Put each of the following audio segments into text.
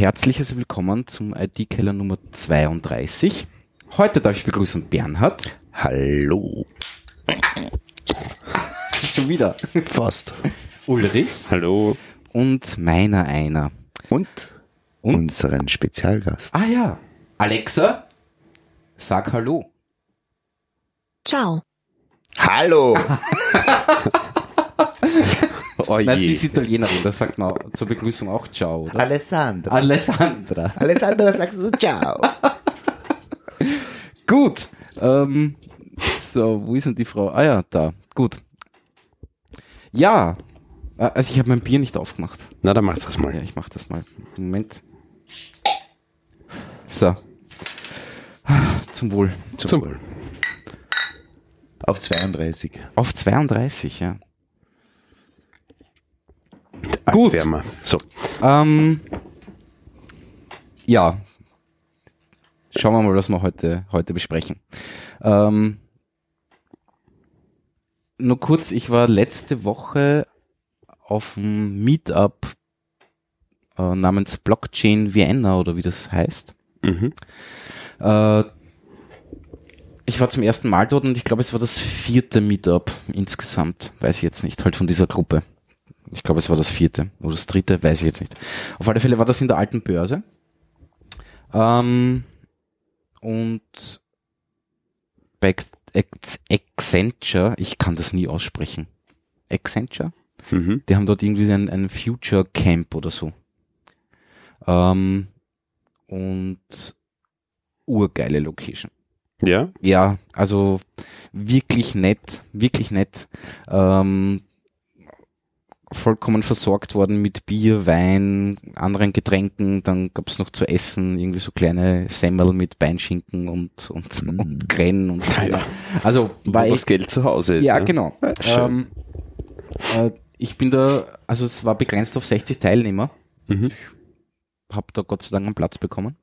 Herzliches Willkommen zum IT-Keller Nummer 32. Heute darf ich begrüßen Bernhard. Hallo. Schon wieder. Fast. Ulrich. Hallo. Und meiner einer. Und, Und? unseren Spezialgast. Ah ja. Alexa, sag Hallo. Ciao. Hallo. Oh Nein, sie je. ist Italienerin, da sagt man zur Begrüßung auch Ciao, oder? Alessandra. Alessandra. Alessandra, sagst du ciao. Gut. Ähm, so, wo ist denn die Frau? Ah ja, da. Gut. Ja. Äh, Also ich habe mein Bier nicht aufgemacht. Na, dann mach das Ja, mal. ich mach das mal. Moment. So. Zum Wohl. Zum Wohl. Auf 32. Auf 32, ja. Gut. Wärmer. So. Ähm, ja. Schauen wir mal, was wir heute, heute besprechen. Ähm, nur kurz, ich war letzte Woche auf einem Meetup äh, namens Blockchain Vienna oder wie das heißt. Mhm. Äh, ich war zum ersten Mal dort und ich glaube, es war das vierte Meetup insgesamt. Weiß ich jetzt nicht, halt von dieser Gruppe. Ich glaube, es war das vierte oder das dritte, weiß ich jetzt nicht. Auf alle Fälle war das in der alten Börse. Ähm, und bei Accenture, ich kann das nie aussprechen. Accenture? Mhm. Die haben dort irgendwie ein, ein Future Camp oder so. Ähm, und urgeile Location. Ja? Ja, also wirklich nett, wirklich nett. Ähm, vollkommen versorgt worden mit Bier, Wein, anderen Getränken. Dann gab's noch zu essen, irgendwie so kleine Semmel mit Beinschinken und, und, Mm. und Krähen und Ja. Also Wo war das echt, Geld zu Hause ist. ja, ne? genau. schön. Ähm, äh, ich bin da, also es war begrenzt auf 60 Teilnehmer Mhm. habe da Gott sei Dank einen Platz bekommen.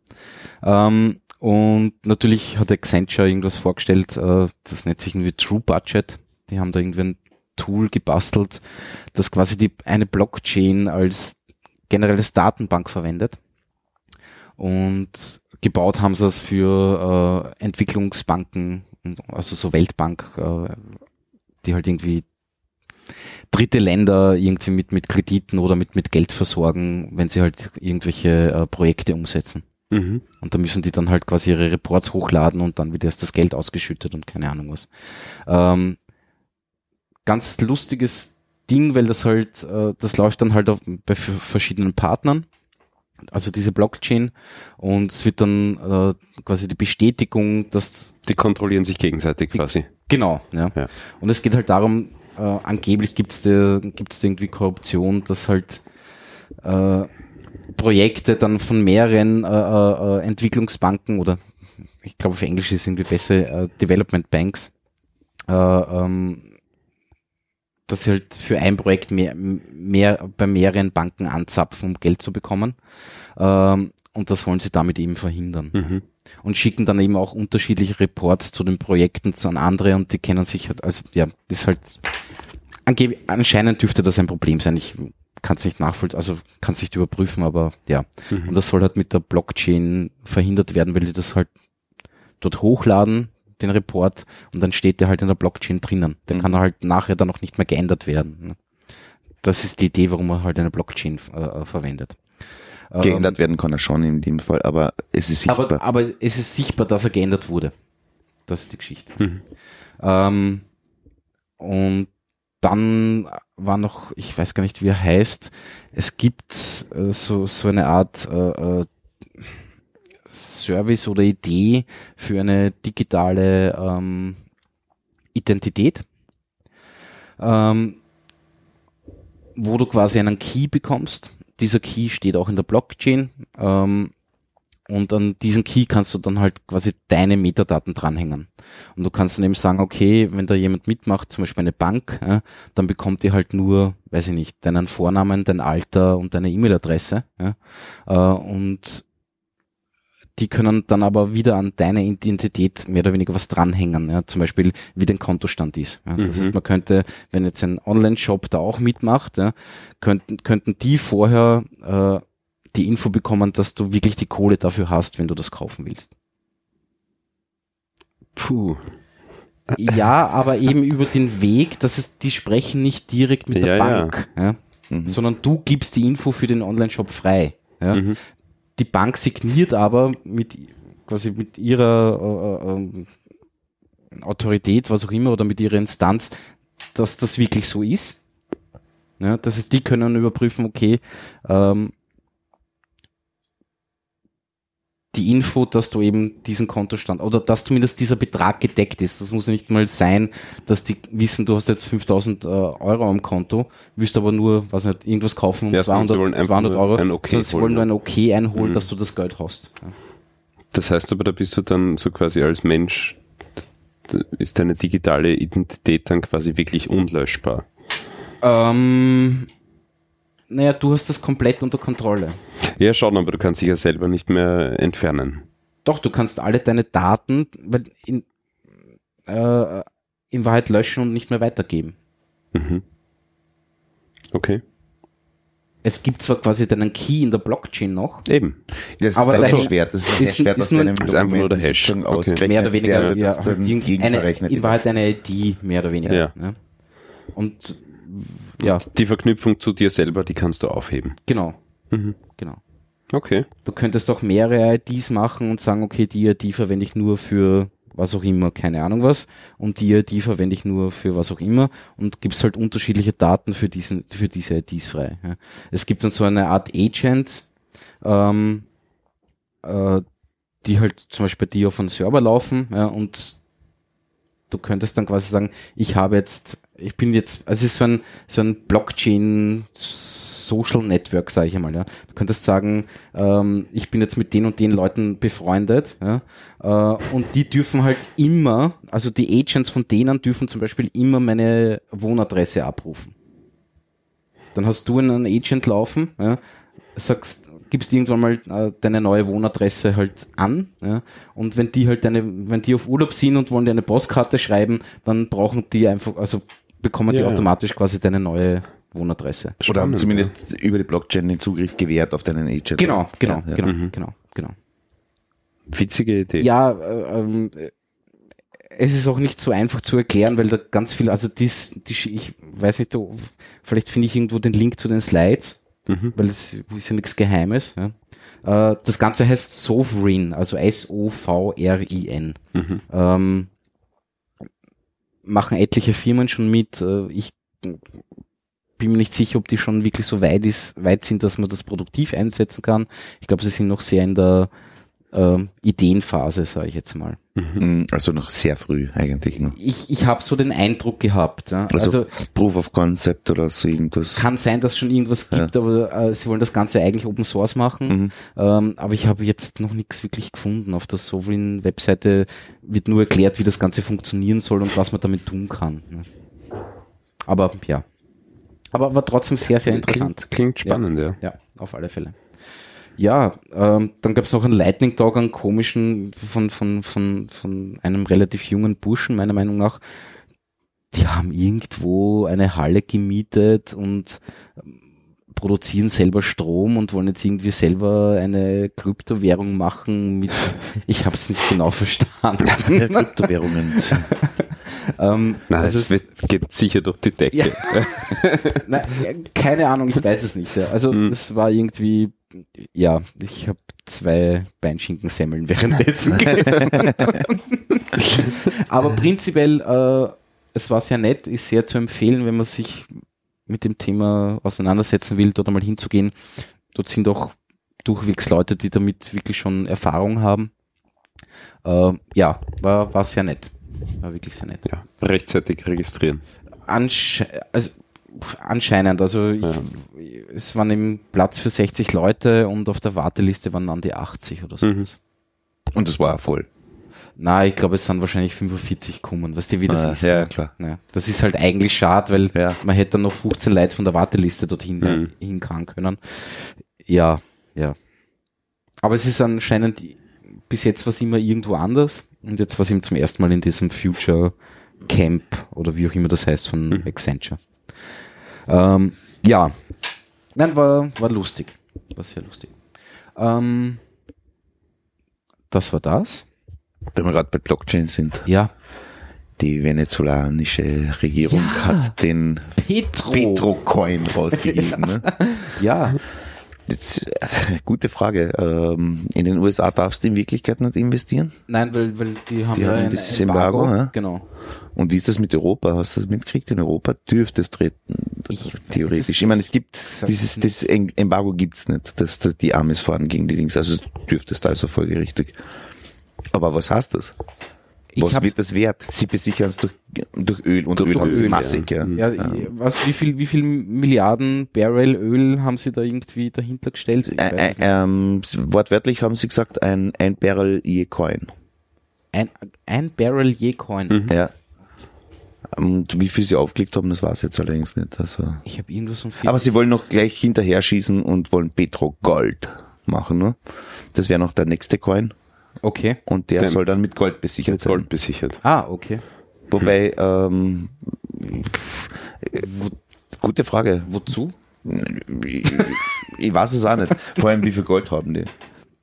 Ähm, und natürlich hat Accenture irgendwas vorgestellt, äh, das nennt sich irgendwie True Budget. Die haben da irgendwie ein Tool gebastelt, das quasi die, eine Blockchain als generelles Datenbank verwendet. Und gebaut haben sie es für äh, Entwicklungsbanken, und also so Weltbank, äh, die halt irgendwie dritte Länder irgendwie mit, mit Krediten oder mit, mit Geld versorgen, wenn sie halt irgendwelche äh, Projekte umsetzen. Mhm. Und da müssen die dann halt quasi ihre Reports hochladen und dann wird erst das Geld ausgeschüttet und keine Ahnung was. Ähm, ganz lustiges Ding, weil das halt, äh, das läuft dann halt auf, bei verschiedenen Partnern. Also diese Blockchain und es wird dann äh, quasi die Bestätigung, dass Die kontrollieren sich gegenseitig quasi. Genau, ja. Ja. Und es geht halt darum, äh, angeblich gibt es gibt's irgendwie Korruption, dass halt äh, Projekte dann von mehreren äh, äh, Entwicklungsbanken oder ich glaube auf Englisch ist irgendwie besser, äh, Development Banks, äh, ähm, dass sie halt für ein Projekt mehr, mehr bei mehreren Banken anzapfen, um Geld zu bekommen. Ähm, und das wollen sie damit eben verhindern Mhm. und schicken dann eben auch unterschiedliche Reports zu den Projekten zu an andere und die kennen sich halt, also ja, das ist halt anscheinend dürfte das ein Problem sein. Ich kann es nicht nachvollziehen, also kann es nicht überprüfen, aber ja. Mhm. Und das soll halt mit der Blockchain verhindert werden, weil die das halt dort hochladen, den Report, und dann steht der halt in der Blockchain drinnen. Der Mhm. kann halt nachher dann auch nicht mehr geändert werden. ne. Das ist die Idee, warum man halt eine Blockchain äh, äh, verwendet. Ähm, Geändert werden kann er schon in dem Fall, aber es ist sichtbar. aber, aber es ist sichtbar, dass er geändert wurde. Das ist die Geschichte. Mhm. Ähm, und dann war noch, ich weiß gar nicht, wie er heißt, es gibt äh, so, so eine Art äh, äh, Service oder Idee für eine digitale ähm, Identität, ähm, wo du quasi einen Key bekommst. Dieser Key steht auch in der Blockchain ähm, und an diesen Key kannst du dann halt quasi deine Metadaten dranhängen. Und du kannst dann eben sagen, okay, wenn da jemand mitmacht, zum Beispiel eine Bank, ja, dann bekommt ihr halt nur, weiß ich nicht, deinen Vornamen, dein Alter und deine E-Mail-Adresse. Äh, und die können dann aber wieder an deine Identität mehr oder weniger was dranhängen, ja, zum Beispiel wie dein Kontostand ist. Ja. Das Mhm. heißt, man könnte, wenn jetzt ein Online-Shop da auch mitmacht, ja, könnten, könnten die vorher äh, die Info bekommen, dass du wirklich die Kohle dafür hast, wenn du das kaufen willst. Puh. Ja, aber eben über den Weg, dass es, die sprechen nicht direkt mit der Ja, ja. Bank, ja. Mhm. sondern du gibst die Info für den Online-Shop frei. Ja. Mhm. Die Bank signiert aber mit quasi mit ihrer äh, ähm, Autorität, was auch immer, oder mit ihrer Instanz, dass das wirklich so ist. Ja, das heißt, die können überprüfen, okay, ähm, die Info, dass du eben diesen Kontostand oder dass zumindest dieser Betrag gedeckt ist. Das muss nicht mal sein, dass die wissen, du hast jetzt 5000 äh, Euro am Konto, willst aber nur, was nicht, irgendwas kaufen um Ja, sondern sie 200, wollen einfach 200 nur Euro, ein Okay sie wollen nur ein Okay einholen, Mhm. dass du das Geld hast. Ja. Das heißt aber, da bist du dann so quasi als Mensch, ist deine digitale Identität dann quasi wirklich unlöschbar. Ähm, naja, du hast das komplett unter Kontrolle. Ja, schon, aber du kannst dich ja selber nicht mehr entfernen. Doch, du kannst alle deine Daten in, äh, in Wahrheit löschen und nicht mehr weitergeben. Mhm. Okay. Es gibt zwar quasi deinen Key in der Blockchain noch, Eben. Ja, das Aber ist also, Schwert, das ist ein ist- Schwert ist nur- deinem ist einfach nur der Hash. Okay. mehr oder weniger, der ja, das halt eine, in Wahrheit eine ID, mehr oder weniger. Ja. Ne? Und ja, Die Verknüpfung zu dir selber, die kannst du aufheben. genau, Mhm. genau. Okay. Du könntest auch mehrere IDs machen und sagen, okay, die ID verwende ich nur für was auch immer, keine Ahnung was, und die ID verwende ich nur für was auch immer und gibst halt unterschiedliche Daten für diesen, für diese IDs frei. Ja. Es gibt dann so eine Art Agent, ähm, äh, die halt zum Beispiel bei dir auf einem Server laufen, ja, und du könntest dann quasi sagen, ich habe jetzt, ich bin jetzt, also es ist so ein, so ein Blockchain Social Network, sage ich einmal, ja. Du könntest sagen, ähm, ich bin jetzt mit den und den Leuten befreundet, ja, äh, und die dürfen halt immer, also die Agents von denen dürfen zum Beispiel immer meine Wohnadresse abrufen. Dann hast du einen Agent laufen, ja, sagst, gibst irgendwann mal äh, deine neue Wohnadresse halt an, ja, und wenn die halt deine, wenn die auf Urlaub sind und wollen dir eine Postkarte schreiben, dann brauchen die einfach, also bekommen die Ja, ja. automatisch quasi deine neue Wohnadresse. Oder haben Spannend, zumindest über die Blockchain den Zugriff gewährt auf deinen Agent. Genau, genau, Ja, ja. genau, Mhm. genau, genau. Witzige Idee. Ja, äh, ähm, äh, es ist auch nicht so einfach zu erklären, weil da ganz viel, also dies, die, ich weiß nicht, vielleicht finde ich irgendwo den Link zu den Slides, Mhm. weil es ist ja nichts Geheimes. Ja. Äh, das Ganze heißt Sovereign, also S-O-V-R-I-N. Mhm. Ähm, machen etliche Firmen schon mit. Äh, ich bin mir nicht sicher, ob die schon wirklich so weit ist, weit sind, dass man das produktiv einsetzen kann. Ich glaube, sie sind noch sehr in der ähm, Ideenphase, sage ich jetzt mal. Mhm, Also noch sehr früh eigentlich. Ne? Ich, ich habe so den Eindruck gehabt. Ja. Also, Also, Proof of Concept oder so irgendwas. kann sein, dass schon irgendwas gibt, aber äh, sie wollen das Ganze eigentlich Open Source machen. Mhm. Ähm, aber ich habe jetzt noch nichts wirklich gefunden. Auf der Sovereign-Webseite wird nur erklärt, wie das Ganze funktionieren soll und was man damit tun kann. ne. Aber ja. Aber war trotzdem sehr, sehr interessant. Klingt, klingt spannend, ja. Ja, auf alle Fälle. Ja, ähm, dann gab es noch einen Lightning Talk, einen komischen von, von, von, von einem relativ jungen Burschen, meiner Meinung nach. Die haben irgendwo eine Halle gemietet und ähm, produzieren selber Strom und wollen jetzt irgendwie selber eine Kryptowährung machen mit, ich habe es nicht genau verstanden. Ja, Kryptowährungen. ähm, Nein, also das es- wird, geht sicher durch die Decke. Ja. Ja, keine Ahnung, ich weiß es nicht. Also Hm. es war irgendwie, ja, ich habe zwei Beinschinkensemmeln währenddessen gegessen. Aber prinzipiell, äh, es war sehr nett, ist sehr zu empfehlen, wenn man sich mit dem Thema auseinandersetzen will, dort einmal hinzugehen. Dort sind auch durchwegs Leute, die damit wirklich schon Erfahrung haben. Äh, ja, war, war sehr nett. War wirklich sehr nett. Ja, rechtzeitig registrieren. Ansche also, anscheinend, also ich, Ja. es waren eben Platz für 60 Leute und auf der Warteliste waren an die 80 oder so. Mhm. Und das war voll. Na, ich glaube, es sind wahrscheinlich 45 kommen. Weißt du, wie das Ah, ist? ja, klar. Ja, das ist halt eigentlich schade, weil Ja. man hätte dann noch 15 Leute von der Warteliste dorthin Mhm. hinkommen können. Ja, ja. Aber es ist anscheinend bis jetzt war es immer irgendwo anders und jetzt war es ihm zum ersten Mal in diesem Future Camp oder wie auch immer das heißt von Mhm. Accenture. Ähm, ja, nein, war, war lustig, war sehr lustig. Ähm, das war das. Wenn wir gerade bei Blockchain sind, Ja, die venezolanische Regierung Ja. hat den Petro. Petrocoin rausgegeben. ne? Ja, Jetzt, äh, gute Frage. Ähm, in den USA darfst du in Wirklichkeit nicht investieren? nein, weil, weil die haben Die ja haben ein dieses Embargo. Embargo, ja? Genau. Und wie ist das mit Europa? Hast du das mitgekriegt? In Europa dürfte es treten, Ich- theoretisch. das Ich meine, es gibt dieses ist das Em- Embargo gibt's nicht, dass da die Amis fahren gegen die Dings. Also dürfte es da also folgerichtig. Aber was heißt das? Was wird das wert? Sie besichern es durch, durch Öl und Durch Öl haben sie Öl, massig, ja. Ja, was, wie viel, wie viel Milliarden Barrel Öl haben sie da irgendwie dahinter gestellt? Ich Ä- weiß es ä- ähm, wortwörtlich haben sie gesagt, ein, ein Barrel je Coin. ein, ein Barrel je Coin. Ja. Und wie viel sie aufgelegt haben, das weiß ich jetzt allerdings nicht. Also. Ich habe irgendwo so ein Film. Aber sie wollen noch gleich hinterher schießen und wollen Petro Gold machen. Ne? Das wäre noch der nächste Coin okay. und der Der- soll dann mit Gold besichert Mit sein. Gold besichert. Ah, okay. Wobei, ähm, gute Frage. Wozu? Ich, ich weiß es auch nicht. Vor allem, wie viel Gold haben die?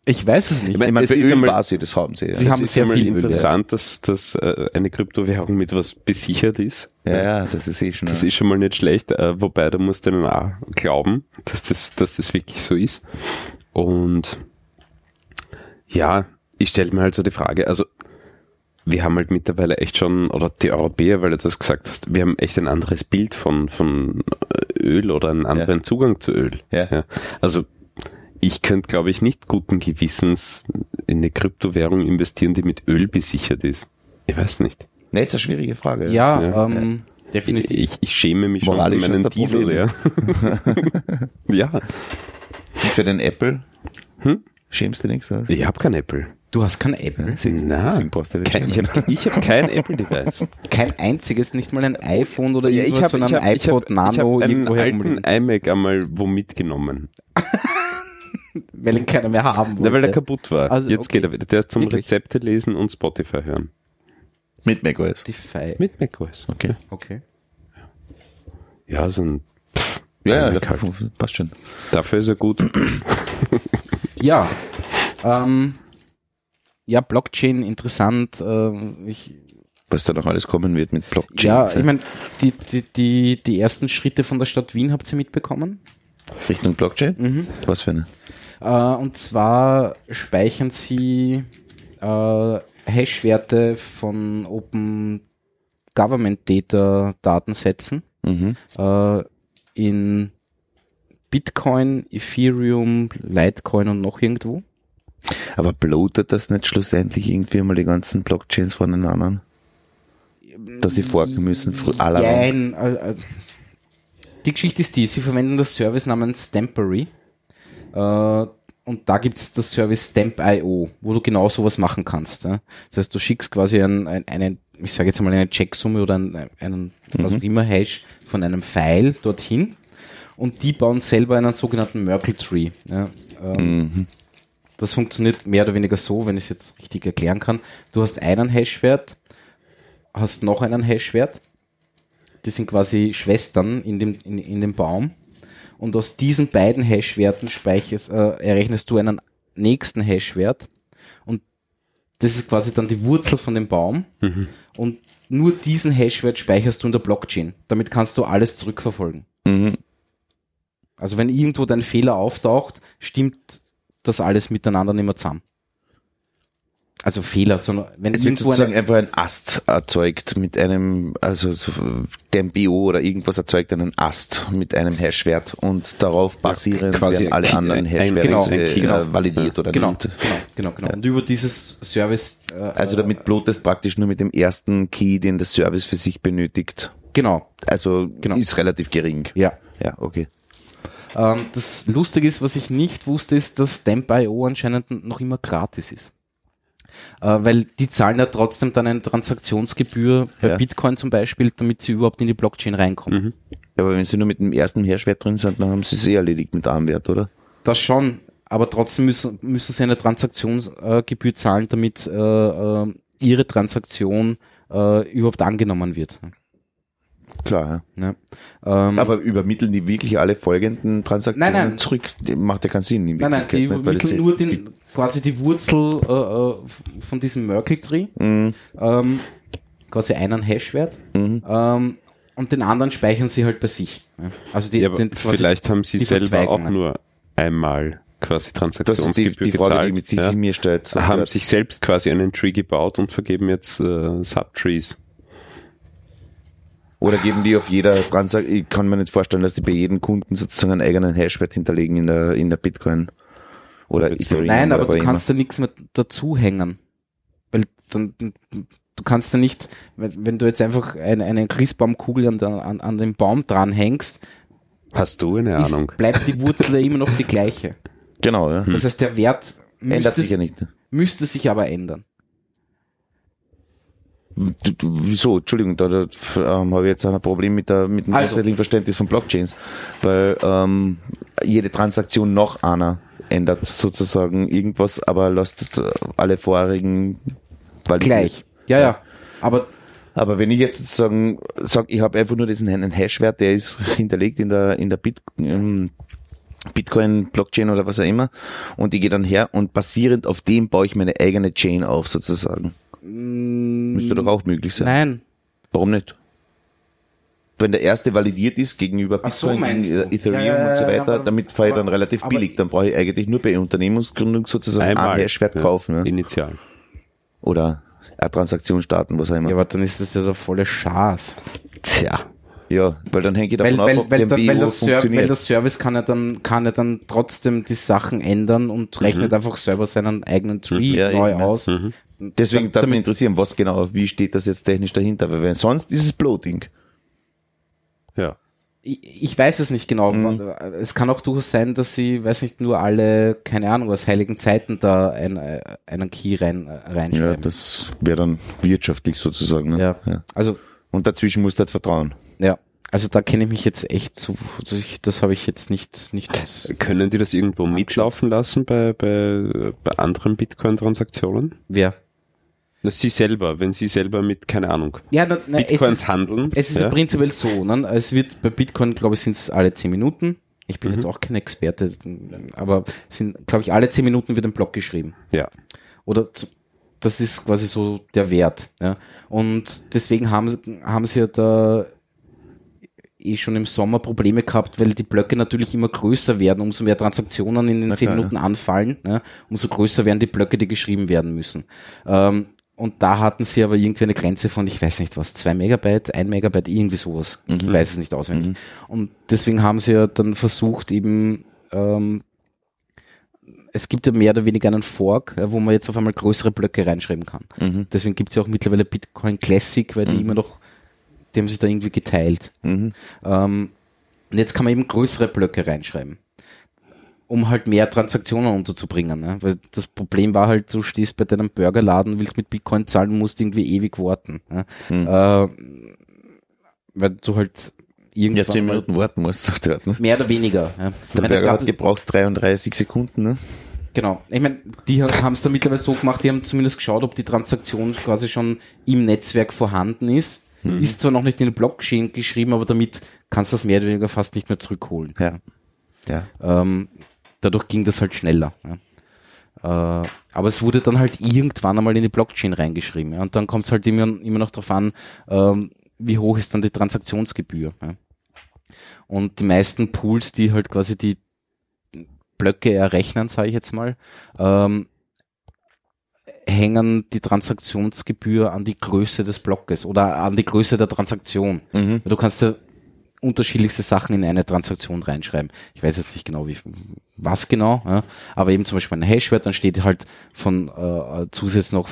Ich weiß es nicht. Ich meine, es für ist Öl einmal- weiß ich, das haben sie. Ja. Sie haben sehr viel Öl, interessant, dass, dass äh, eine Kryptowährung mit was besichert ist. ja, ja, das ist eh schon. Das ja. ist schon mal nicht schlecht, äh, wobei du musst denen auch glauben, dass das, dass das wirklich so ist. Und ja, ich stelle mir halt so die Frage, also wir haben halt mittlerweile echt schon, oder die Europäer, weil du das gesagt hast, wir haben echt ein anderes Bild von, von äh, Öl oder einen anderen Zugang zu Öl. Ja. Also ich könnte, glaube ich, nicht guten Gewissens in eine Kryptowährung investieren, die mit Öl besichert ist. Ich weiß nicht. Nee, ist eine schwierige Frage. ja, Ja. ähm, definitiv. Ich, ich schäme mich Moralisch schon für meinen Diesel, Problem. ja. ja. Und für den Apple? Hm? Schämst du nichts? Also? Ich habe kein Apple. Du hast kein Apple. Deswegen, Na, deswegen brauchst du den kein, ich habe ich hab kein Apple-Device. Kein einziges, nicht mal ein iPhone oder Ja, irgendwas, ich habe sondern ich ein hab, ich hab, iPod Nano ich hab einen irgendwo alten iMac einmal wo mitgenommen. weil ihn keiner mehr haben Na, wollte. weil der kaputt war. Also, Jetzt okay. geht er wieder. Der ist zum Wirklich? Rezepte lesen und Spotify hören. Mit macOS. Die Fi Mit macOS. Okay. Okay. Ja, so ein, Ja, ja, halt. passt schon. dafür ist er gut. Ja, ähm, ja, Blockchain interessant. ähm, ich, Was da noch alles kommen wird mit Blockchain. ja, ich meine, die, die, die, die ersten Schritte von der Stadt Wien habt ihr mitbekommen. Richtung Blockchain? Mhm. Was für eine? Äh, und zwar speichern sie äh, Hash-Werte von Open Government Data Datensätzen Mhm. äh, in Bitcoin, Ethereum, Litecoin und noch irgendwo. Aber bloatet das nicht schlussendlich irgendwie mal die ganzen Blockchains von den anderen? Dass sie forken müssen, aller Nein, äh, die Geschichte ist die, sie verwenden das Service namens Stampery äh, und da gibt es das Service Stamp.io, wo du genau sowas machen kannst. Ja? Das heißt, du schickst quasi ein, ein, einen, ich sage jetzt mal eine Checksumme oder einen, einen was auch immer Hash von einem File dorthin und die bauen selber einen sogenannten Merkle Tree. Ja? Ähm, Mhm. Das funktioniert mehr oder weniger so, wenn ich es jetzt richtig erklären kann. Du hast einen Hashwert, hast noch einen Hashwert. Die sind quasi Schwestern in dem, in, in dem Baum. Und aus diesen beiden Hashwerten speicherst, äh, errechnest du einen nächsten Hashwert. Und das ist quasi dann die Wurzel von dem Baum. Und nur diesen Hashwert speicherst du in der Blockchain. Damit kannst du alles zurückverfolgen. Mhm. Also wenn irgendwo dein Fehler auftaucht, stimmt das alles miteinander nicht mehr zusammen. Also Fehler, sondern wenn Es wird sozusagen eine, einfach ein Ast erzeugt mit einem, also so, der MBO oder irgendwas erzeugt einen Ast mit einem Hashwert und darauf basierend quasi werden alle anderen Hashwerte genau, äh, genau. validiert oder genau, nicht. genau, genau, genau. Und über dieses Service, äh, Also damit bloatest praktisch nur mit dem ersten Key, den das Service für sich benötigt. genau, Also Genau. ist relativ gering. ja. Ja, okay. Ähm, das Lustige ist, was ich nicht wusste, ist, dass Stamp.io anscheinend noch immer gratis ist. Äh, weil die zahlen ja trotzdem dann eine Transaktionsgebühr bei Ja. Bitcoin zum Beispiel, damit sie überhaupt in die Blockchain reinkommen. Aber wenn sie nur mit dem ersten Hashwert drin sind, dann haben sie es eh erledigt mit Armwert, oder? Das schon, aber trotzdem müssen, müssen sie eine Transaktionsgebühr zahlen, damit äh, äh, ihre Transaktion äh, überhaupt angenommen wird. Klar, Ja. Ähm, ja. Aber übermitteln die wirklich alle folgenden Transaktionen Nein, nein. zurück? Die Macht ja keinen Sinn. In nein, nein, die ne? Übermitteln nur die- den, quasi die Wurzel äh, äh, von diesem Merkle-Tree, Mhm. ähm, quasi einen Hashwert, ähm, und den anderen speichern sie halt bei sich. Ja. Also die, Ja, aber den, quasi vielleicht haben sie die selber auch Verzweigung, nur einmal quasi ist die, Transaktionsgebühr die Frage, gezahlt. die mit sich ja. mir stellt. So haben ja. sich selbst quasi einen Tree gebaut und vergeben jetzt äh, Subtrees. Oder geben die auf jeder Transaktion, ich kann mir nicht vorstellen, dass die bei jedem Kunden sozusagen einen eigenen Hashwert hinterlegen in der, in der Bitcoin. Oder Ethereum. Nein, oder aber du immer. kannst da nichts mehr dazu hängen. Weil dann, du kannst da nicht, wenn, wenn du jetzt einfach eine, eine Christbaumkugel an, an, an den Baum dranhängst, Hast du eine ist, Ahnung? bleibt die Wurzel ja immer noch die gleiche. Genau, ja. Das heißt, der Wert Ändert sich ja nicht. müsste sich aber ändern. Wieso? Entschuldigung, da, da ähm, habe ich jetzt auch ein Problem mit, der, mit dem Also. Verständnis von Blockchains, weil ähm, jede Transaktion noch einer ändert sozusagen irgendwas, aber lasst äh, alle vorherigen. Gleich. Ja, ja. Aber Aber wenn ich jetzt sozusagen sage, ich habe einfach nur diesen einen Hashwert, der ist hinterlegt in der in der Bit, ähm, Bitcoin Blockchain oder was auch immer, und ich gehe dann her und basierend auf dem baue ich meine eigene Chain auf sozusagen. Müsste doch auch möglich sein. nein. Warum nicht? Wenn der erste validiert ist gegenüber so, Bitcoin? Ethereum Ja, ja, und so ja, weiter, aber- damit fahre ich dann relativ aber- billig. Dann brauche ich eigentlich nur bei Unternehmensgründung sozusagen Einmal. ein Hashwert ja, kaufen ne? Initial. oder eine Transaktion starten, was auch immer. Ja, Ja, aber dann ist das ja der volle Schaß. Tja. weil dann hänge ich Weil, davon ab, weil, ob weil, der dann, weil, das funktioniert. weil das Service kann ja dann, kann ja dann trotzdem die Sachen ändern und rechnet einfach selber seinen eigenen Tree Mhm. Ja, neu eben, ja. aus. Deswegen Da- darf mich interessieren, was genau, wie steht das jetzt technisch dahinter? Weil wenn sonst ist es Bloating. Ja. Ich, ich weiß es nicht genau. Mhm. Es kann auch durchaus sein, dass sie, weiß nicht, nur alle, keine Ahnung, aus heiligen Zeiten da ein, äh, einen Key rein, äh, Ja, reinschreiben. das wäre dann wirtschaftlich sozusagen. Ne? Ja. Also, Und dazwischen musst du halt vertrauen. ja. Also da kenne ich mich jetzt echt zu, das, habe ich jetzt nicht, nicht. Können die das irgendwo mitlaufen lassen bei, bei, bei anderen Bitcoin-Transaktionen? Wer? Na, Sie selber, wenn Sie selber mit, keine Ahnung, Ja, na, na, es Bitcoins ist, handeln. Es ist ja? prinzipiell so, ne? es wird bei Bitcoin, glaube ich, sind es alle 10 Minuten. Ich bin Mhm. jetzt auch kein Experte, aber es sind, glaube ich, alle 10 Minuten wird ein Block geschrieben. Ja. Oder zu, das ist quasi so der Wert. Ja? Und deswegen haben, sie- haben sie ja da eh schon im Sommer Probleme gehabt, weil die Blöcke natürlich immer größer werden, umso mehr Transaktionen in den Na 10 klar, Minuten anfallen, ja? umso größer werden die Blöcke, die geschrieben werden müssen. Ähm, und da hatten sie aber irgendwie eine Grenze von, ich weiß nicht was, zwei Megabyte, ein Megabyte, irgendwie sowas. Ich weiß es nicht auswendig. Und deswegen haben sie ja dann versucht, eben, ähm, es gibt ja mehr oder weniger einen Fork, wo man jetzt auf einmal größere Blöcke reinschreiben kann. Mhm. Deswegen gibt es ja auch mittlerweile Bitcoin Classic, weil die immer noch, die haben sich da irgendwie geteilt. Mhm. Ähm, und jetzt kann man eben größere Blöcke reinschreiben, um halt mehr Transaktionen unterzubringen. Ne? Weil das Problem war halt, du stehst bei deinem Burgerladen, willst mit Bitcoin zahlen, musst irgendwie ewig warten. Ne? Mhm. Äh, weil du halt irgendwann Ja, zehn Minuten warten musst du dort. Ne? mehr oder weniger. Ja. Der meine, Burger hat gebraucht 33 Sekunden. Ne? Genau. Ich meine, die haben es da mittlerweile so gemacht, die haben zumindest geschaut, ob die Transaktion quasi schon im Netzwerk vorhanden ist. Mhm. Ist zwar noch nicht in den Blockchain geschrieben, aber damit kannst du das mehr oder weniger fast nicht mehr zurückholen. Ja. Ja. Ähm, dadurch ging das halt schneller. Ja. Äh, aber es wurde dann halt irgendwann einmal in die Blockchain reingeschrieben. Ja. Und dann kommt es halt immer, immer noch darauf an, ähm, wie hoch ist dann die Transaktionsgebühr. Ja. Und die meisten Pools, die halt quasi die Blöcke errechnen, sage ich jetzt mal, ähm, hängen die Transaktionsgebühr an die Größe des Blockes oder an die Größe der Transaktion. Mhm. Du kannst ja unterschiedlichste Sachen in eine Transaktion reinschreiben. Ich weiß jetzt nicht genau, wie was genau, ja, aber eben zum Beispiel ein Hashwert, dann steht halt von äh, zusätzlich noch,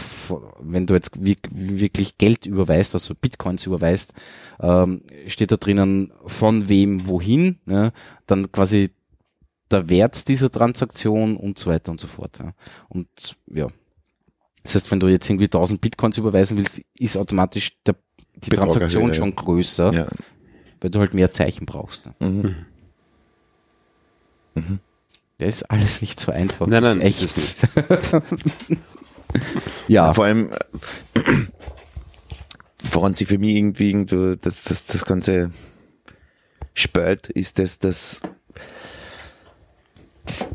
wenn du jetzt wirk- wirklich Geld überweist, also Bitcoins überweist, ähm, steht da drinnen von wem wohin, ja, dann quasi der Wert dieser Transaktion und so weiter und so fort. Ja. Und ja, das heißt, wenn du jetzt irgendwie 1000 Bitcoins überweisen willst, ist automatisch der, die Betrag Transaktion schon größer Ja. Weil du halt mehr Zeichen brauchst. Ne? Mhm. Der ist alles nicht so einfach. Nein, Das nein, ist ist echt. ja, Vor allem, äh, woran sich für mich irgendwie irgendwo das, das, das Ganze spürt, ist, dass das, das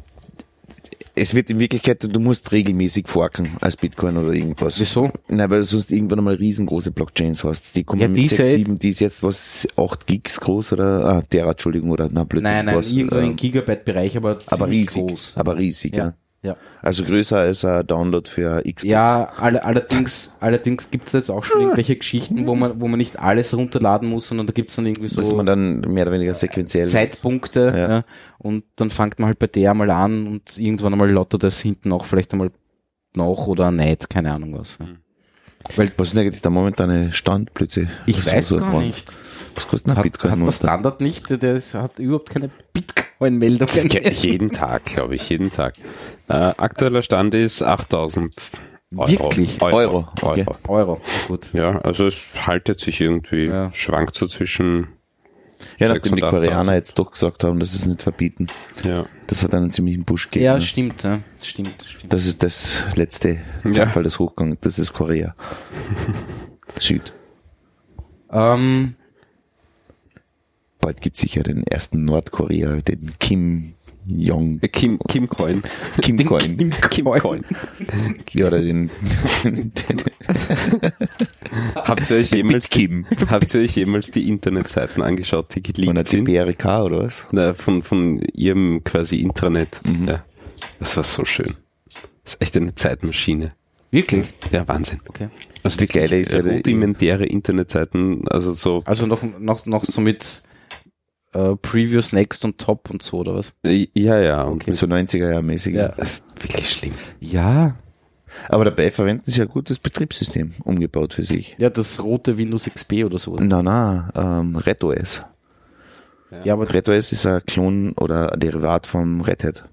es wird in Wirklichkeit, du musst regelmäßig forken als Bitcoin oder irgendwas. Wieso? Na, weil du sonst irgendwann einmal riesengroße Blockchains hast. Die kommen Ja, mit diese 6, jetzt- 7, die ist jetzt was, 8 Gigs groß oder, ah, Terra, Entschuldigung, oder, na, blöd. nein, nein, was, irgendwo ähm, im Gigabyte-Bereich, aber, aber riesig, groß. aber riesig, ja. Ja, ja. Also größer als ein Download für Xbox. Ja, alle, allerdings, allerdings gibt es jetzt auch schon irgendwelche Geschichten, wo man, wo man nicht alles runterladen muss, sondern da gibt es dann irgendwie dass so man dann mehr oder weniger sequenziell Zeitpunkte Ja. ja. und dann fängt man halt bei der mal an und irgendwann einmal lottert das hinten auch vielleicht einmal noch oder nicht, keine Ahnung was. Ja. Weil, was ist denn eigentlich der momentane Stand plötzlich? Ich Was weiß so- gar nicht. Was kostet ein Hat, Bitcoin? hat der? Standard nicht, der ist, hat überhaupt keine Bitcoin-Meldungen. Ja, jeden Tag, glaube ich, jeden Tag. Äh, aktueller Stand ist 8000 Euro. Wirklich? Euro, okay. Euro. Euro, gut. Ja, also es haltet sich irgendwie, Ja. schwankt so zwischen, Ja, nachdem die 600.000. Koreaner jetzt doch gesagt haben, dass sie es nicht verbieten. ja. Das hat einen ziemlichen Push gegeben. Ja, ne? stimmt, ja. stimmt, stimmt. Das ist das letzte Ja. Zapfall des Hochgangs. Das ist Korea. Süd. Ähm, Bald gibt sicher den ersten Nordkorea, den Kim Jong Äh, Kim, Kim Coin. Kim Coin. Kim Coin. Ja, oder den, den Habt ihr euch jemals, Kim habt ihr euch jemals die Internetseiten angeschaut, die von der geleakt sind? CBRK oder was? Na, von, von ihrem quasi Intranet. Mhm. Ja. Das war so schön. Das ist echt eine Zeitmaschine. wirklich? Ja, Wahnsinn. Okay. Also Das wirklich Geile ist ja, rudimentäre Internetseiten, also so, Also noch, noch, noch so mit äh, Previous, Next und Top und so, oder was? äh, ja, ja, Okay. So 90er Jahr mäßig. Ja. das ist wirklich schlimm. Ja. Aber dabei verwenden sie ein gutes Betriebssystem umgebaut für sich. Ja, das rote Windows XP oder sowas. Na, na, ähm, RedOS. Ja, aber, RedOS ist ein Klon oder ein Derivat vom Red Hat.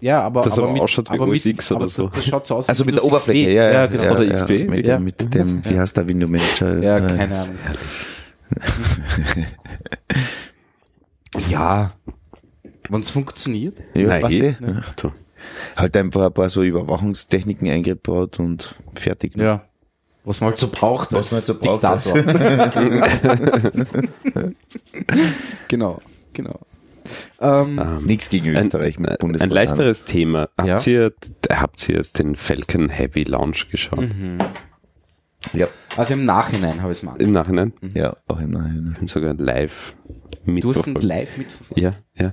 ja, aber, Das aber aber ausschaut wie aber OS X oder aber so. Das, das schaut so aus Also mit der Oberfläche, XP. ja, ja, genau. ja, Oder ja, XP? Mit, Ja. mit dem, wie heißt der Window Manager? Ja, Äh, keine Ahnung. Ja. Wenn es funktioniert. Ja, Nein, passt eh. eh. Ja. Halt einfach ein paar so Überwachungstechniken eingebaut und fertig. ne? Ja. Was man halt so braucht Was man halt so braucht genau, genau. Ähm, Ähm, Nichts gegen ein, Österreich mit ein Bundesland. leichteres Thema. Habt, Ja. ihr, habt ihr den Falcon Heavy Launch geschaut? Ja, also im Nachhinein habe ich es mal. Im Nachhinein? ja, auch im Nachhinein. Ich bin sogar live Du hast ihn mitverfolgt. live mitverfolgt. Ja, ja.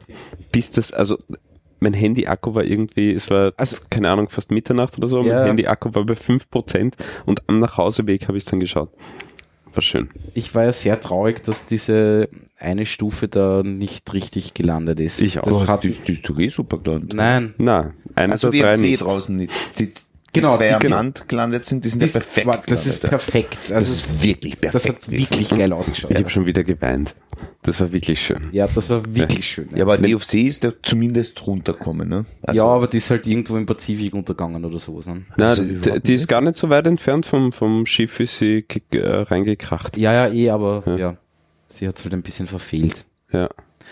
Bis das, also mein Handy-Akku war irgendwie, es war, Also- keine Ahnung, fast Mitternacht oder so, Ja. mein Handy-Akku war bei 5% und am Nachhauseweg habe ich dann geschaut. War schön. Ich war ja sehr traurig, dass diese eine Stufe da nicht richtig gelandet ist. Ich auch. Das hat, hat, die, die ist doch eh super gelandet. nein, Na, eines Also am See nicht. draußen nicht. Genau. Land gelandet sind, die sind das, ja perfekt. war, das ist ja. perfekt. Also Das ist wirklich perfekt. das hat wirklich geil ausgeschaut. Ich habe schon wieder geweint. Das war wirklich schön. Ja, das war wirklich schön. Ja, aber die auf See ist ja zumindest runtergekommen, ne? Also, ja, aber die ist halt irgendwo im Pazifik untergegangen oder sowas. Ne? Na, Also die, die ist gar nicht so weit entfernt vom, vom Schiff, ist sie äh, reingekracht. Ja, ja, eh, aber ja, Ja. sie hat es halt ein bisschen verfehlt. Ja.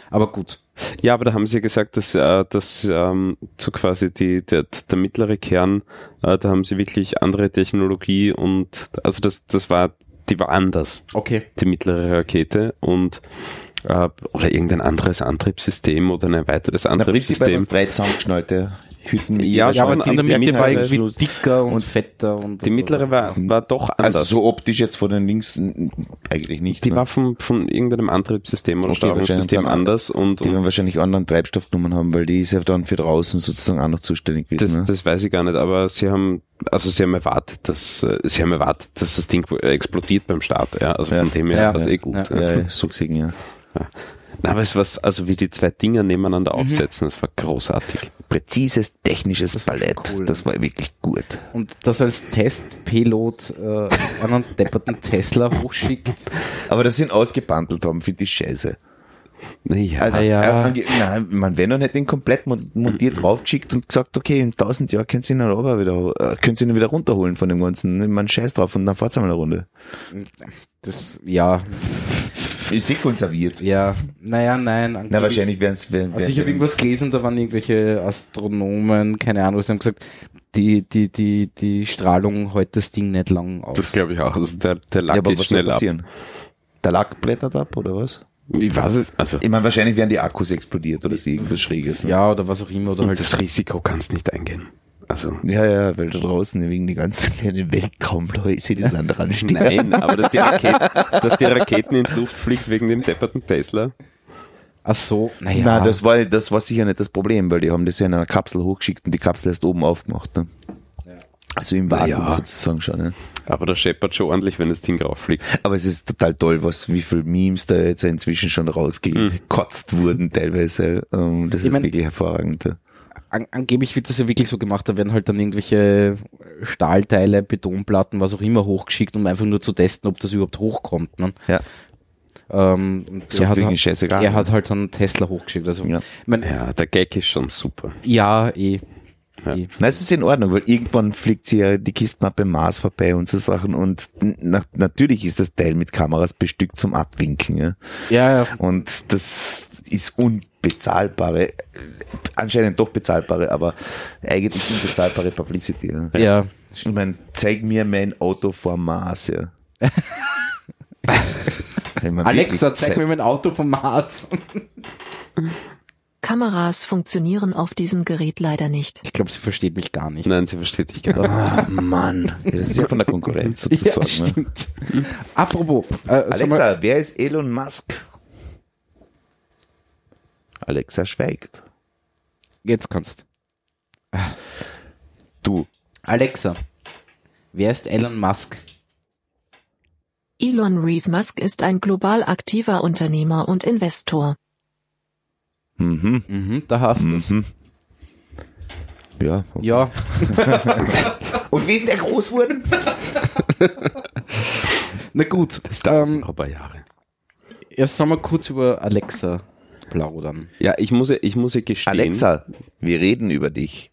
Aber gut. Ja, aber da haben sie gesagt, dass, äh, dass ähm, so quasi die, der, der mittlere Kern, äh, da haben sie wirklich andere Technologie und also das, das war, die war anders, Okay. die mittlere Rakete und äh, oder irgendein anderes Antriebssystem oder ein erweitertes Na, prinzipiell Antriebssystem. was drei zusammengeschnallte Hütten. mit Ja, aber die, die die mittlere war irgendwie dicker und, und fetter und Die mittlere war, war doch anders. Also so optisch jetzt von den links eigentlich nicht. die ne? war von, von irgendeinem Antriebssystem oder Okay, Steuerungssystem anders und, Die werden wahrscheinlich anderen Treibstoff genommen haben, weil die ist ja dann für draußen sozusagen auch noch zuständig das, gewesen. ne? das weiß ich gar nicht, aber sie haben, also sie haben erwartet, dass, äh, sie haben erwartet, dass das Ding explodiert beim Start, ja, also Ja. von dem her Ja. war es eh gut. Ja. Ja. ja, so gesehen, ja. Na, aber es war, also wie die zwei Dinger nebeneinander Mhm. aufsetzen, das war großartig. Präzises technisches war Ballett. cool. Das war wirklich gut. Und das als Testpilot äh, einen depperten Tesla hochschickt. Aber dass sie ihn ausgebandelt haben, finde ich scheiße. Naja, Also, ja. äh, nein, man, wenn er nicht den komplett mon- montiert draufgeschickt und gesagt, okay, in tausend Jahren könnt ihr ihn dann aber wieder, äh, könnt ihr ihn wieder runterholen von dem Ganzen. Man scheiß drauf und dann fahrt's einmal eine Runde. Das, ja. Ist sie konserviert. Ja, naja, nein. Na, wahrscheinlich werden es. Werden, Also ich habe irgendwas gelesen, da waren irgendwelche Astronomen, keine Ahnung, was haben gesagt, die, die, die, die Strahlung hält das Ding nicht lang aus. Das glaube ich auch. Also der, der Lack ja, aber ist was soll schnell ab. passieren? Der Lack blättert ab, oder was? Ich weiß es. Also Ich meine, wahrscheinlich werden die Akkus explodiert oder so irgendwas Schräges. Ne? ja, oder was auch immer, oder halt. das Risiko kannst nicht eingehen. Also Ja, ja, weil da draußen wegen die ganzen kleinen Weltraumläuse, die dann dran stehen. nein, aber dass die, Raketen, dass die Raketen in die Luft fliegt wegen dem depperten Tesla. Ach so, naja. Nein, das war, das war sicher nicht das Problem, weil die haben das ja in einer Kapsel hochgeschickt und die Kapsel erst oben aufgemacht. Ne? Also im Vakuum Ja. sozusagen schon. Ne? Aber das scheppert schon ordentlich, wenn das Ding rauffliegt. Aber es ist total toll, was, wie viel Memes da jetzt inzwischen schon rausgekotzt wurden teilweise. Ähm, Das Ich ist mein- wirklich hervorragend. An, angeblich wird das ja wirklich so gemacht, da werden halt dann irgendwelche Stahlteile, Betonplatten, was auch immer hochgeschickt, um einfach nur zu testen, ob das überhaupt hochkommt. Ne? Ja. Ähm, So er, hat, scheißegal. er hat halt einen Tesla hochgeschickt. Also, Ja. mein, Ja, der Gag ist schon super. ja, eh. Ja. eh. Na, es ist in Ordnung, weil irgendwann fliegt sie ja die Kistenmappe Mars vorbei und so Sachen und na, natürlich ist das Teil mit Kameras bestückt zum Abwinken. Ja? Ja, ja. Und das ist unbezahlbare, äh, anscheinend doch bezahlbare, aber eigentlich unbezahlbare Publicity. Ja. ja. Ich meine, zeig mir mein Auto vor Mars, ja. Ich mein, Alexa, zeig mir mein Auto vom Mars. Kameras funktionieren auf diesem Gerät leider nicht. Ich glaube, sie versteht mich gar nicht. Nein, sie versteht dich gar nicht. Ah, Mann. Das ist ja von der Konkurrenz Ja, sozusagen. ne? stimmt. Apropos, äh, mal, Alexa, wer ist Elon Musk? Alexa schweigt. jetzt kannst. Du. Alexa, wer ist Elon Musk? Elon Reeve Musk ist ein global aktiver Unternehmer und Investor. Mhm. Mhm, da hast du es. Mhm. Ja. Ja, Und wie ist der groß geworden? na gut. Das dauert Ähm, paar Jahre. erst sollen wir kurz über Alexa plaudern. Ja, ich muss, ich muss gestehen. Alexa, wir reden über dich.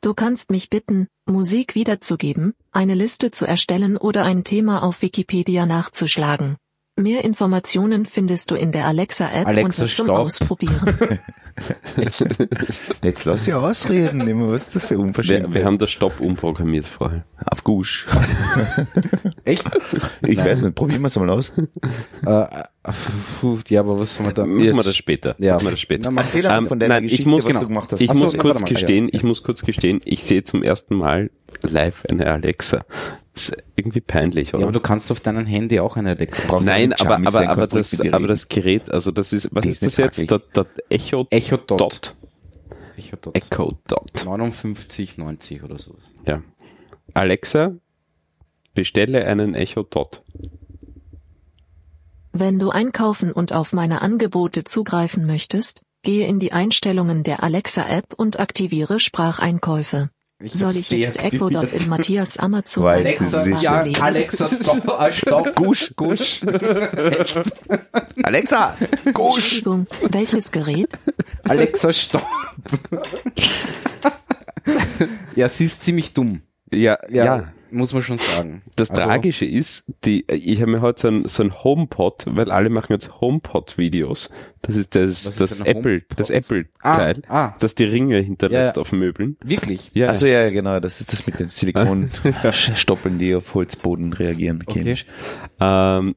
Du kannst mich bitten, Musik wiederzugeben, eine Liste zu erstellen oder ein Thema auf Wikipedia nachzuschlagen. Mehr Informationen findest du in der Alexa-App Alexa, unter zum stopp. Ausprobieren. Jetzt lass dich ausreden. Immer, Was ist das für Wir, Unverschämtheit? wir haben das Stopp umprogrammiert vorher. Auf Gusch. Echt? Ich Nein. weiß nicht, probieren wir es mal aus. äh, ja, aber was soll man da? Machen wir das später. Ja. Machen wir das später. Na, Erzähl Ähm, von deiner nein, ich Geschichte, muss- was genau. du gemacht hast. Ich Ach so, muss kurz mal, gestehen, ja. ich muss kurz gestehen, ich sehe zum ersten Mal live eine Alexa. Das ist irgendwie peinlich, Ja, oder? aber du kannst auf deinem Handy auch eine Alexa. Brauchst Nein, aber, aber, sein, aber, das, aber das Gerät, also das ist, was Das ist das jetzt? Der, der Echo, Echo Dot. Dot. Echo Dot. Echo Dot. 59, 90 oder so. Ja. Alexa, bestelle einen Echo Dot. Wenn du einkaufen und auf meine Angebote zugreifen möchtest, gehe in die Einstellungen der Alexa-App und aktiviere Spracheinkäufe. Soll hab's ich jetzt. Echo Dot in Matthias Amazon Alexa, ja? Alexa, stopp, äh, stopp. Gusch. Gusch. Alexa, Gusch. Entschuldigung, welches Gerät? Alexa, stopp. ja, sie ist ziemlich dumm. Ja, Ja, ja. Muss man schon sagen. Das Also- Tragische ist, die, ich habe mir heute so ein, so ein HomePod, weil alle machen jetzt HomePod-Videos. Das ist das, ist das ein Apple, HomePod? das Apple-Teil, Ah, ah. das die Ringe hinterlässt Ja. auf Möbeln. Wirklich? Ja, Also ja, genau, das ist das mit den Silikonstoppeln, die auf Holzboden reagieren. Okay. chemisch. Ähm,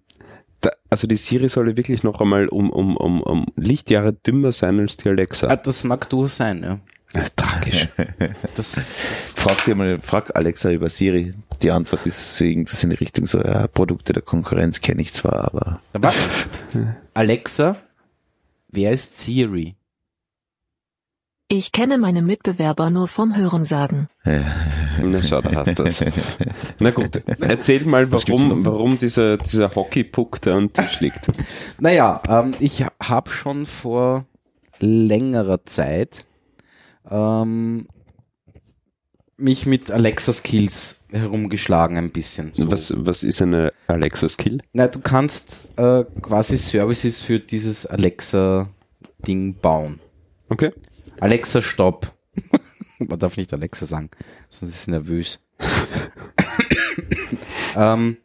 da, also die Siri soll wirklich noch einmal um, um, um, um Lichtjahre dümmer sein als die Alexa. Ah, das mag durchaus sein, ja. Ja, tragisch. Das, das Frag sie mal, frag Alexa über Siri. Die Antwort ist irgendwas in die Richtung so, ja, Produkte der Konkurrenz kenne ich zwar, aber warte. Alexa, wer ist Siri? Ich kenne meine Mitbewerber nur vom Hörensagen. Na schau, da hast du es. Na gut, erzähl mal, warum, warum dieser, dieser Hockeypuck da am Tisch liegt. Naja, ähm, ich habe schon vor längerer Zeit ähm, mich mit Alexa Skills herumgeschlagen ein bisschen. So. Was, was ist eine Alexa-Skill? Na, du kannst äh, quasi Services für dieses Alexa-Ding bauen. Okay. Alexa, stopp. Man darf nicht Alexa sagen, sonst ist sie nervös. ähm,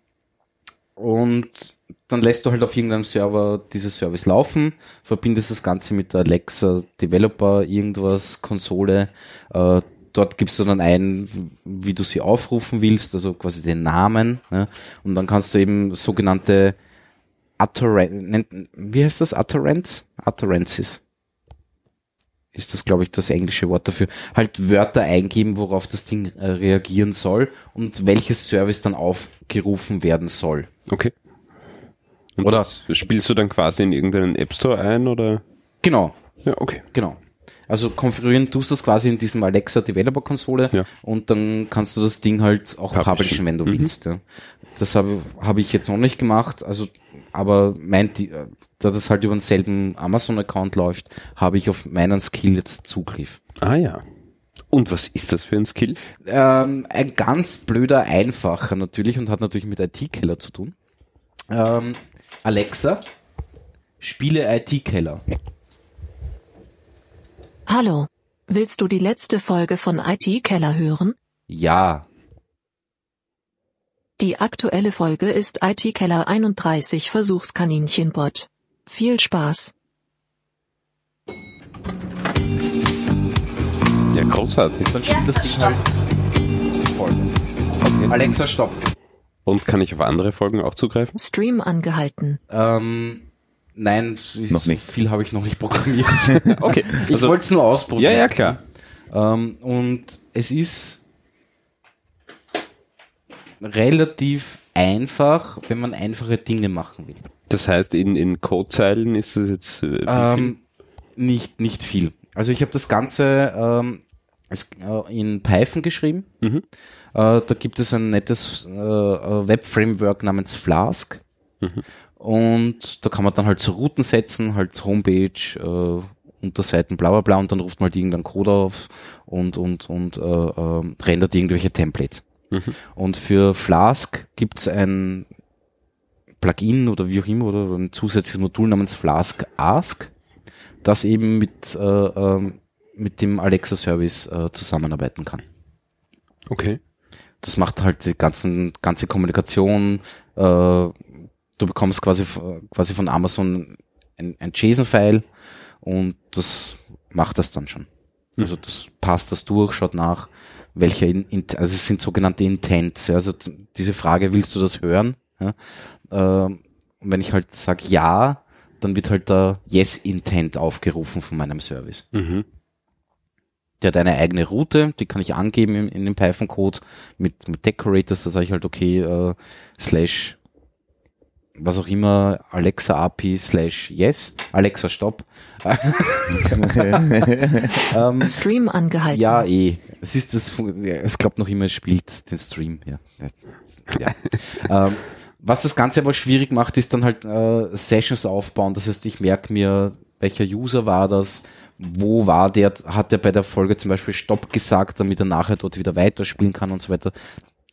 und dann lässt du halt auf irgendeinem Server dieses Service laufen, verbindest das Ganze mit der Alexa Developer, irgendwas, Konsole. Äh, dort gibst du dann ein, wie du sie aufrufen willst, also quasi den Namen. Ja, und dann kannst du eben sogenannte Utterance, wie heißt das? Utterance? Utterances. Ist das, glaube ich, das englische Wort dafür. Halt Wörter eingeben, worauf das Ding äh, reagieren soll und welches Service dann aufgerufen werden soll. Okay. Und Oder- das spielst du dann quasi in irgendeinen App Store ein oder? Genau, Ja, okay. genau. Also konfigurieren tust du das quasi in diesem Alexa Developer Konsole Ja. und dann kannst du das Ding halt auch Publishen. publishen, wenn du Mhm. willst. Ja. Das habe hab ich jetzt noch nicht gemacht, also aber mein, da das halt über denselben Amazon-Account läuft, habe ich auf meinen Skill jetzt Zugriff. Ah ja. Und was ist das für ein Skill? Ähm, ein ganz blöder Einfacher natürlich und hat natürlich mit IT-Keller zu tun. Ähm, Alexa, spiele IT-Keller. Hallo. Willst du die letzte Folge von IT Keller hören? Ja. Die aktuelle Folge ist IT Keller 31 Versuchskaninchenbot. Viel Spaß. Ja, großartig. Dann spielt das Ding halt die Folge. Alexa, stopp. Und kann ich auf andere Folgen auch zugreifen? Stream angehalten. Ähm, nein, so Noch nicht. viel habe ich noch nicht programmiert. Okay. ich Also, wollte es nur ausprobieren. ja, ja, klar. Ähm, und es ist relativ einfach, wenn man einfache Dinge machen will. Das heißt, in, in Codezeilen ist es jetzt äh? Ähm, nicht, nicht viel. Also ich habe das Ganze ähm, äh, in Python geschrieben. Mhm. Äh, da gibt es ein nettes äh, äh, Web-Framework namens Flask. Mhm. Und da kann man dann halt so Routen setzen, halt Homepage, äh, Unterseiten, bla bla bla, und dann ruft man halt irgendeinen Code auf und, und, und äh, äh, rendert irgendwelche Templates. Mhm. Und für Flask gibt's ein Plugin oder wie auch immer oder ein zusätzliches Modul namens Flask Ask, das eben mit, äh, ähm, mit dem Alexa-Service äh, zusammenarbeiten kann. Okay. Das macht halt die ganzen, ganze Kommunikation. Äh, du bekommst quasi, quasi von Amazon ein, ein JSON-File und das macht das dann schon. Also das passt das durch, schaut nach, welcher, in, also es sind sogenannte Intents. Ja, also diese Frage, willst du das hören? Ja, und wenn ich halt sage ja, dann wird halt der Yes-Intent aufgerufen von meinem Service. Mhm. Der hat eine eigene Route, die kann ich angeben in, in dem Python-Code mit, mit Decorators, da sage ich halt, okay, äh, slash was auch immer, Alexa API slash yes, Alexa stopp. ähm, Stream angehalten. ja, eh. Es ist das, es glaubt noch immer, es spielt den Stream, ja. ja. ähm, was das Ganze aber schwierig macht, ist dann halt äh, Sessions aufbauen. Das heißt, ich merke mir, welcher User war das, wo war der, hat der bei der Folge zum Beispiel Stopp gesagt, damit er nachher dort wieder weiterspielen kann und so weiter.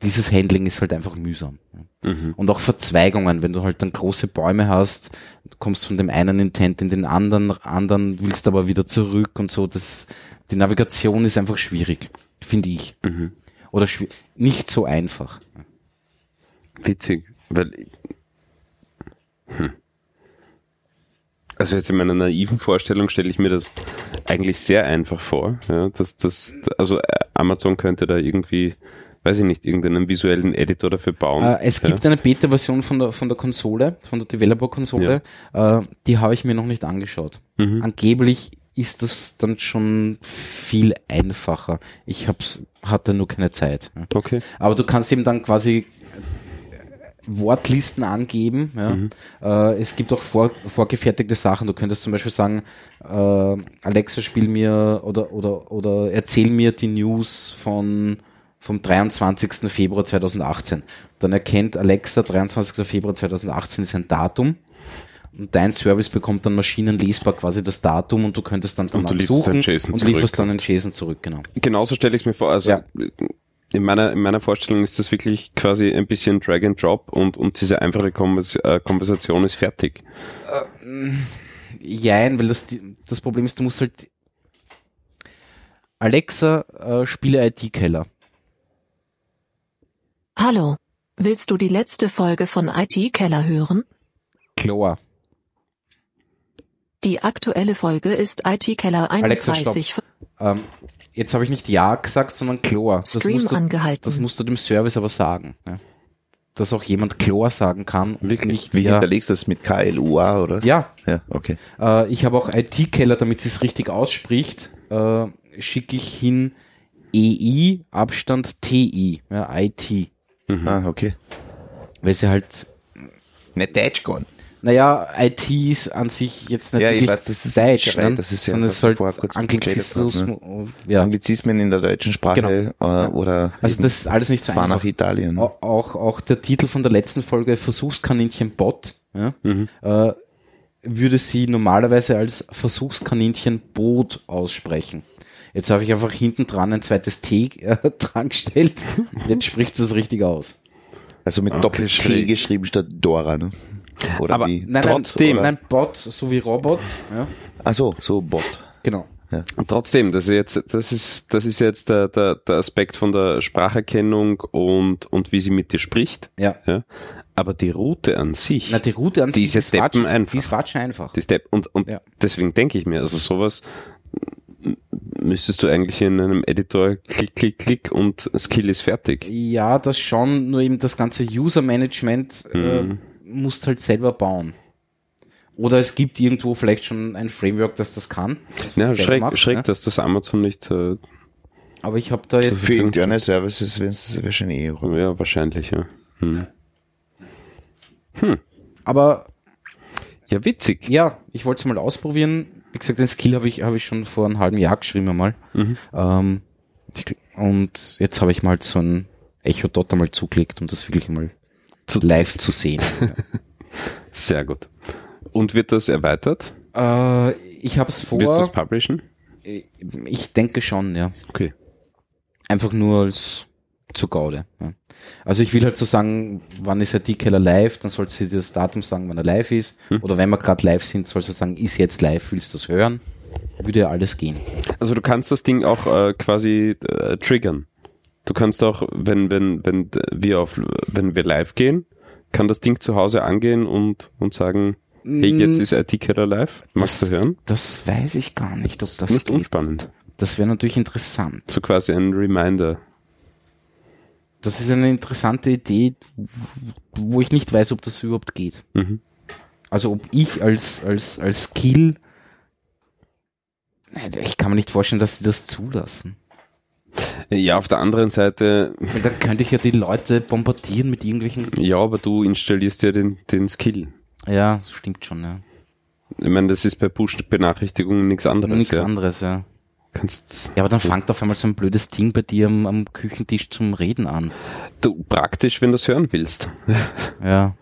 Dieses Handling ist halt einfach mühsam. Mhm. Und auch Verzweigungen, wenn du halt dann große Bäume hast, du kommst von dem einen Intent in den anderen, anderen willst aber wieder zurück und so, das, die Navigation ist einfach schwierig, finde ich. Mhm. Oder schwi- nicht so einfach. Witzig, weil hm. Also jetzt in meiner naiven Vorstellung stelle ich mir das eigentlich sehr einfach vor, ja, dass das also äh, Amazon könnte da irgendwie weiß ich nicht, irgendeinen visuellen Editor dafür bauen. Äh, es gibt ja. eine Beta-Version von der, von der Konsole, von der Developer-Konsole, äh, die habe ich mir noch nicht angeschaut. Mhm. Angeblich ist das dann schon viel einfacher. Ich hab's, hatte nur keine Zeit. Ja. Okay. Aber du kannst eben dann quasi Wortlisten angeben. Ja. Mhm. Äh, es gibt auch vor, vorgefertigte Sachen. Du könntest zum Beispiel sagen, äh, Alexa, spiel mir oder, oder, oder erzähl mir die News von vom 23. Februar 2018. Dann erkennt Alexa, 23. Februar 2018 ist ein Datum. Und dein Service bekommt dann maschinenlesbar quasi das Datum und du könntest dann du danach lieferst suchen ein JSON und zurück. lieferst dann ein JSON zurück, genau. Genauso stelle ich es mir vor. Also Ja. In meiner in meiner Vorstellung ist das wirklich quasi ein bisschen Drag and Drop und und diese einfache Konvers äh, Konversation ist fertig. Jein, weil das, das Problem ist, du musst halt Alexa, äh, spiele IT-Keller. Hallo. Willst du die letzte Folge von IT Keller hören? Chlor. Die aktuelle Folge ist IT-Keller Alexa, 31 Ähm, jetzt habe ich nicht Ja gesagt, sondern Chlor. Das Stream musst, du, angehalten. das musst du dem Service aber sagen. Ja. Dass auch jemand Chlor sagen kann. Wirklich? Nicht Wie ja, hinterlegst du das mit KLUA, oder? ja, Ja, okay. Äh, ich habe auch IT-Keller, damit sie es richtig ausspricht, äh, schicke ich hin EI Abstand TI, ja, IT. Ah, okay. Weil sie halt, Nicht Deutsch gehen. Naja, IT ist an sich jetzt nicht Ja, ich wirklich weiß, das ist Deutsch, Sicherheit, ne? das ist ja, sondern es ist halt kurz Anglizismus, geredet ja. Anglizismen in der deutschen Sprache Genau. äh, oder Also das ist alles nicht so fahr nach einfach. Italien. Au- Auch, auch der Titel von der letzten Folge, Versuchskaninchen Bot, ja, äh, würde sie normalerweise als Versuchskaninchen Boot aussprechen. Jetzt habe ich einfach hinten dran ein zweites T äh, dran gestellt. Jetzt spricht sie es richtig aus. Also mit Doppel-T schräg. geschrieben statt Dora, ne? Oder Aber wie? Nein, nein, Trotzdem. Nein, Bot, so wie Robot. Ja, Ach so, so Bot. genau. Und Trotzdem, das ist jetzt, das ist, das ist jetzt der, der, der Aspekt von der Spracherkennung und, und wie sie mit dir spricht. Ja. Ja. Aber die Route an sich, Na, die Route an Die sich ist deppen einfach. Die ist Watschen einfach. die Step, und, und Ja. deswegen denke ich mir, also sowas müsstest du eigentlich in einem Editor klick, klick, klick und Skill ist fertig. Ja, das schon, nur eben das ganze User-Management äh, Mhm. Musst halt selber bauen. Oder es gibt irgendwo vielleicht schon ein Framework, das das kann. das Ja, schräg, macht, schräg ne? dass das Amazon nicht, äh, Aber ich habe da jetzt Für interne Services wäre es wahrscheinlich eh. oder? ja, wahrscheinlich, ja. Hm. Aber Ja, witzig. ja, ich wollte es mal ausprobieren. Wie gesagt, den Skill habe ich, habe ich schon vor einem halben Jahr geschrieben einmal. Mhm. Ähm, und jetzt habe ich mal so ein Echo Dot einmal zugelegt, um das wirklich mal Zu live zu sehen. Sehr gut. Und wird das erweitert? äh, ich habe es Wirst du es vor. publishen? Ich denke schon, ja. Okay. Einfach nur als zu Gaude. Ja. Also ich will halt so sagen, wann ist die Keller live, dann soll sie das Datum sagen, wann er live ist. Hm. Oder wenn wir gerade live sind, soll sie sagen, ist jetzt live, willst du das hören? Würde ja alles gehen. Also du kannst das Ding auch äh, quasi äh, triggern. Du kannst auch, wenn, wenn, wenn wir auf, wenn wir live gehen, kann das Ding zu Hause angehen und, und sagen, hey, jetzt ist IT-Killer live. Magst du Das- hören? Das weiß ich gar nicht, ob das Nicht geht. unspannend. Das wäre natürlich interessant. So quasi ein Reminder. Das ist eine interessante Idee, wo ich nicht weiß, ob das überhaupt geht. Mhm. Also ob ich als, als, als Skill, ich kann mir nicht vorstellen, dass sie das zulassen. Ja, auf der anderen Seite, Weil dann könnte ich ja die Leute bombardieren mit irgendwelchen. ja, aber du installierst ja den, den Skill. Ja, stimmt schon, ja. Ich meine, das ist bei Push-Benachrichtigungen nichts anderes. Nichts ja. anderes, ja. Kannst, Ja, aber dann fangt auf einmal so ein blödes Ding bei dir am, am Küchentisch zum Reden an. du, praktisch, wenn du es hören willst. Ja.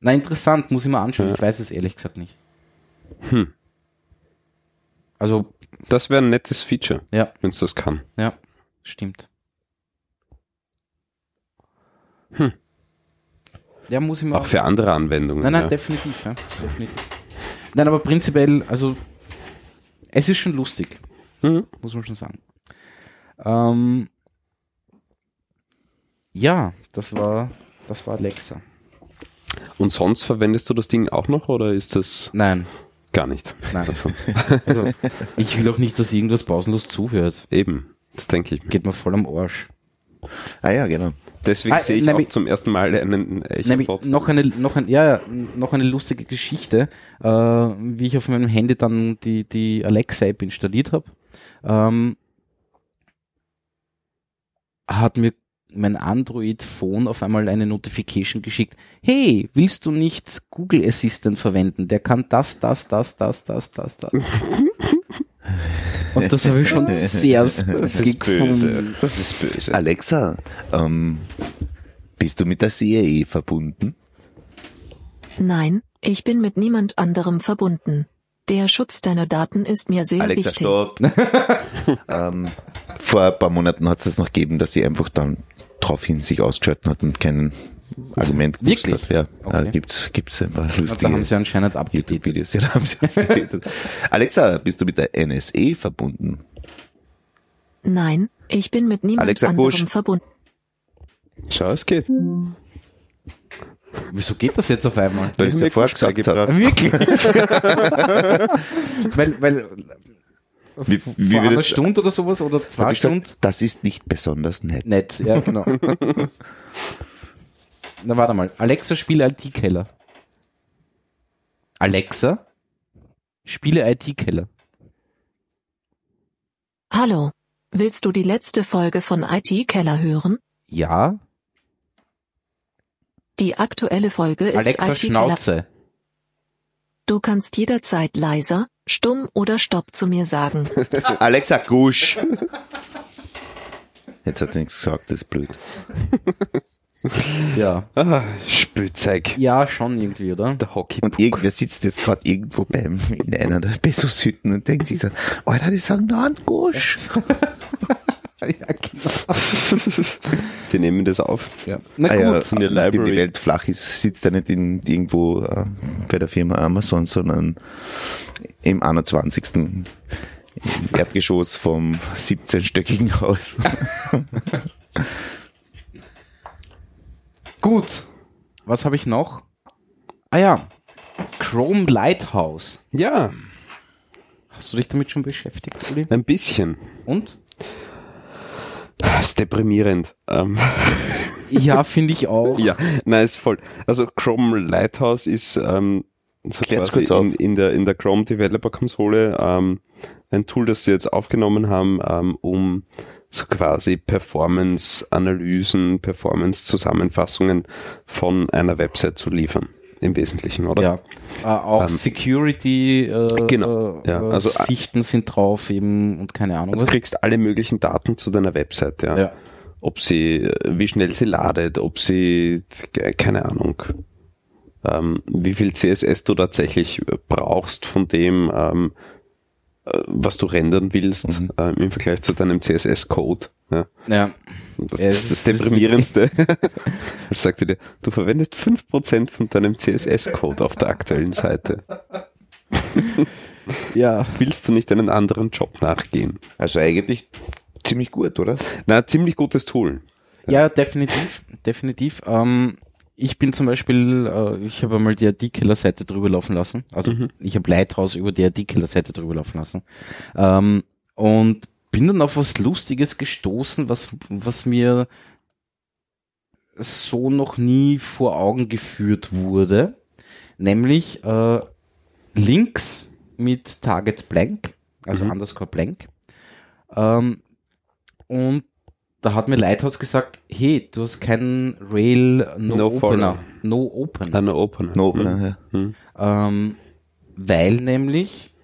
Na, interessant, muss ich mal anschauen. Ja. Ich weiß es ehrlich gesagt nicht. Hm. Also, Das wäre ein nettes Feature, ja, wenn es das kann. ja, stimmt. Hm. Ja, muss ich mal. Auch für andere Anwendungen. Nein, nein, ja. definitiv, ja. definitiv. Nein, aber prinzipiell, also, es ist schon lustig, Mhm. muss man schon sagen. Ähm, ja, das war, das war Alexa. Und sonst verwendest du das Ding auch noch oder ist das Nein, gar nicht? nein. Also, Also, ich will auch nicht, dass irgendwas pausenlos zuhört. eben, das denke ich. mir. Geht mir voll am Arsch. Ah ja, genau. Deswegen Ah, sehe ich nämlich- auch zum ersten Mal einen Nämlich Echo-Bot. noch eine, noch ein, ja, ja, noch eine lustige Geschichte, äh, wie ich auf meinem Handy dann die, die Alexa-App installiert habe, ähm, hat mir mein Android-Phone auf einmal eine Notification geschickt. Hey, willst du nicht Google Assistant verwenden? Der kann das, das, das, das, das, das, das. Und das habe ich schon sehr spooky gefunden. Das ist böse. Alexa, ähm, bist du mit der CIA verbunden? Nein, ich bin mit niemand anderem verbunden. Der Schutz deiner Daten ist mir sehr Alexa, wichtig. stopp. ähm, vor ein paar Monaten hat es das noch gegeben, dass sie einfach dann daraufhin sich ausgeschalten hat und kein Argument gewusst Wirklich? hat. Ja, Okay. äh, gibt's, gibt's ein paar Da haben lustige sie anscheinend abgedatet. YouTube-Videos. Ja. Alexa, bist du mit der NSA verbunden? Nein, ich bin mit niemand Alexa anderem Kusch. verbunden. Schau, es geht. Wieso geht das jetzt auf einmal? Weil ich mir es ja vorher Kuschka gesagt habe. Wirklich? weil, weil Wie, vor wie einer wird es Stunde oder sowas oder zwei Stunden? gesagt, das ist nicht besonders nett. Nett, ja, genau. Na, warte mal. Alexa, spiele IT-Keller. Alexa, spiele IT-Keller. Hallo. Willst du die letzte Folge von IT Keller hören? Ja. Die aktuelle Folge ist Alexa. Schnauze. Du kannst jederzeit leiser, stumm oder stopp zu mir sagen. Alexa, Gusch. Jetzt hat sie nichts gesagt, das ist blöd. Ja. Ah, Spielzeug. Ja, schon irgendwie, oder? Der Hockey. Und irgendwer sitzt jetzt gerade irgendwo beim, in einer der Bezos-Hütten und denkt sich so, Alter, die sagen da an Gusch. ja, genau. Die nehmen das auf. Ja. Na Ah gut. ja, nachdem die. Welt flach ist, sitzt er nicht in, irgendwo äh, bei der Firma Amazon, sondern im 21. im Erdgeschoss vom 17-stöckigen Haus. Gut. Was habe ich noch? Ah ja. Chrome Lighthouse. Ja, Hast du dich damit schon beschäftigt, Uli? ein bisschen. Und? Das ist deprimierend. Ähm, Ja, finde ich auch. ja, nein, ist voll. Also Chrome Lighthouse ist ähm, so quasi in, in, der, in der Chrome Developer Konsole ähm, ein Tool, das sie jetzt aufgenommen haben, ähm, um so quasi Performance-Analysen, Performance-Zusammenfassungen von einer Website zu liefern. Im Wesentlichen, oder? Ja. Äh, auch Ähm, Security äh, genau, äh, ja, also, äh, Sichten sind drauf eben und keine Ahnung Du was. kriegst alle möglichen Daten zu deiner Website, ja. Ja. Ob sie, äh, wie schnell sie ladet, ob sie, keine Ahnung, ähm, wie viel CSS du tatsächlich brauchst von dem, ähm, äh, was du rendern willst, Mhm. ähm, im Vergleich zu deinem CSS-Code. Ja. ja. Das, Ja, ist das Deprimierendste. Ich sagte dir, du verwendest 5% von deinem CSS-Code auf der aktuellen Seite. ja. Willst du nicht einen anderen Job nachgehen? Also eigentlich ziemlich gut, oder? Na, ziemlich gutes Tool. Ja, definitiv, definitiv. Ähm, ich bin zum Beispiel, äh, ich habe einmal die ID-Killer-Seite drüber laufen lassen. Also ich habe Lighthouse über die ID-Killer-Seite drüber laufen lassen. Ähm, und bin dann auf was Lustiges gestoßen, was, was mir so noch nie vor Augen geführt wurde. Nämlich äh, Links mit Target Blank, also Mhm. Underscore Blank. Ähm, und da hat mir Lighthouse gesagt, hey, du hast keinen Rail No, No Opener. No Opener. Eine Opener. No, Mhm. ja. Mhm. Ähm, weil nämlich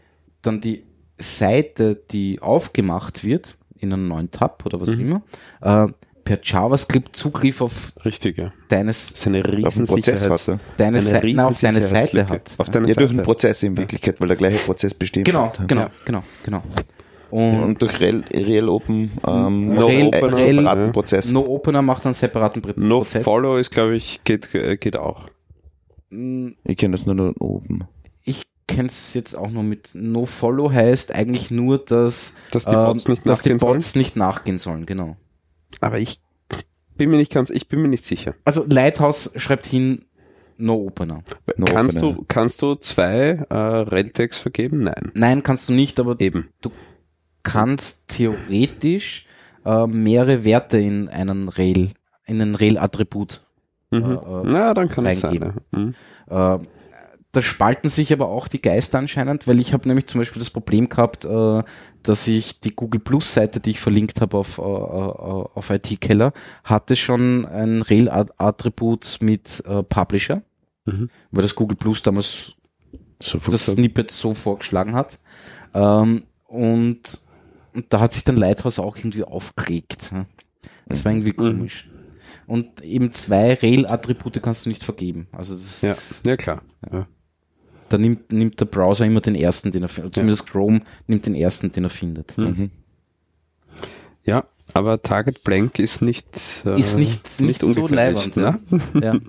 dann die Seite, die aufgemacht wird, in einem neuen Tab oder was auch Mhm. immer, äh, per JavaScript Zugriff auf Richtig, ja. deines, Das ist eine riesen Prozess hat deine eine Seite, riesen na, auf deine Seite hat. Auf deine Ja, durch Seite. den Prozess in Wirklichkeit, weil der gleiche Prozess bestimmt Genau, hat. genau, Ja. genau, genau. Und Und durch Real, Real Open ähm, No einen Opener, separaten ja. Prozess. No Opener macht einen separaten Pri- No Prozess. Follow ist, glaube ich, geht, äh, geht auch. Mm, Ich kenne das nur noch oben. Ich kenne es jetzt auch nur mit No Follow heißt eigentlich nur, dass, Dass die Bots nicht dass die nachgehen sollen? Bots nicht nachgehen sollen, genau. Aber ich bin mir nicht ganz, ich bin mir nicht sicher. Also Lighthouse schreibt hin No Opener. No kannst Opener. du, kannst du zwei äh, Rel-Tags vergeben? Nein. Nein, kannst du nicht, aber Eben. du kannst theoretisch äh, mehrere Werte in einen Rail, in ein Rail-Attribut. Mhm. Äh, Na, dann kann sein. reingeben. Ja. Mhm. Äh, da spalten sich aber auch die Geister anscheinend, weil ich habe nämlich zum Beispiel das Problem gehabt, äh, dass ich die Google Plus Seite, die ich verlinkt habe auf, äh, äh, auf IT Keller, hatte schon ein Rail-Attribut mit äh, Publisher, Mhm. weil das Google Plus damals So das Snippet so vorgeschlagen hat. Ähm, und, und da hat sich dann Lighthouse auch irgendwie aufgeregt. Das war irgendwie Mhm. komisch. Und eben zwei Rail-Attribute kannst du nicht vergeben. Also das Ja. ist, ja, klar. Ja. da nimmt, nimmt der Browser immer den ersten, den er findet. Zumindest Chrome nimmt den ersten, den er findet. Mhm. ja, aber Target Blank ist nicht, äh, Ist nicht, nicht, so ungefährlich, leibend. Ne? ja.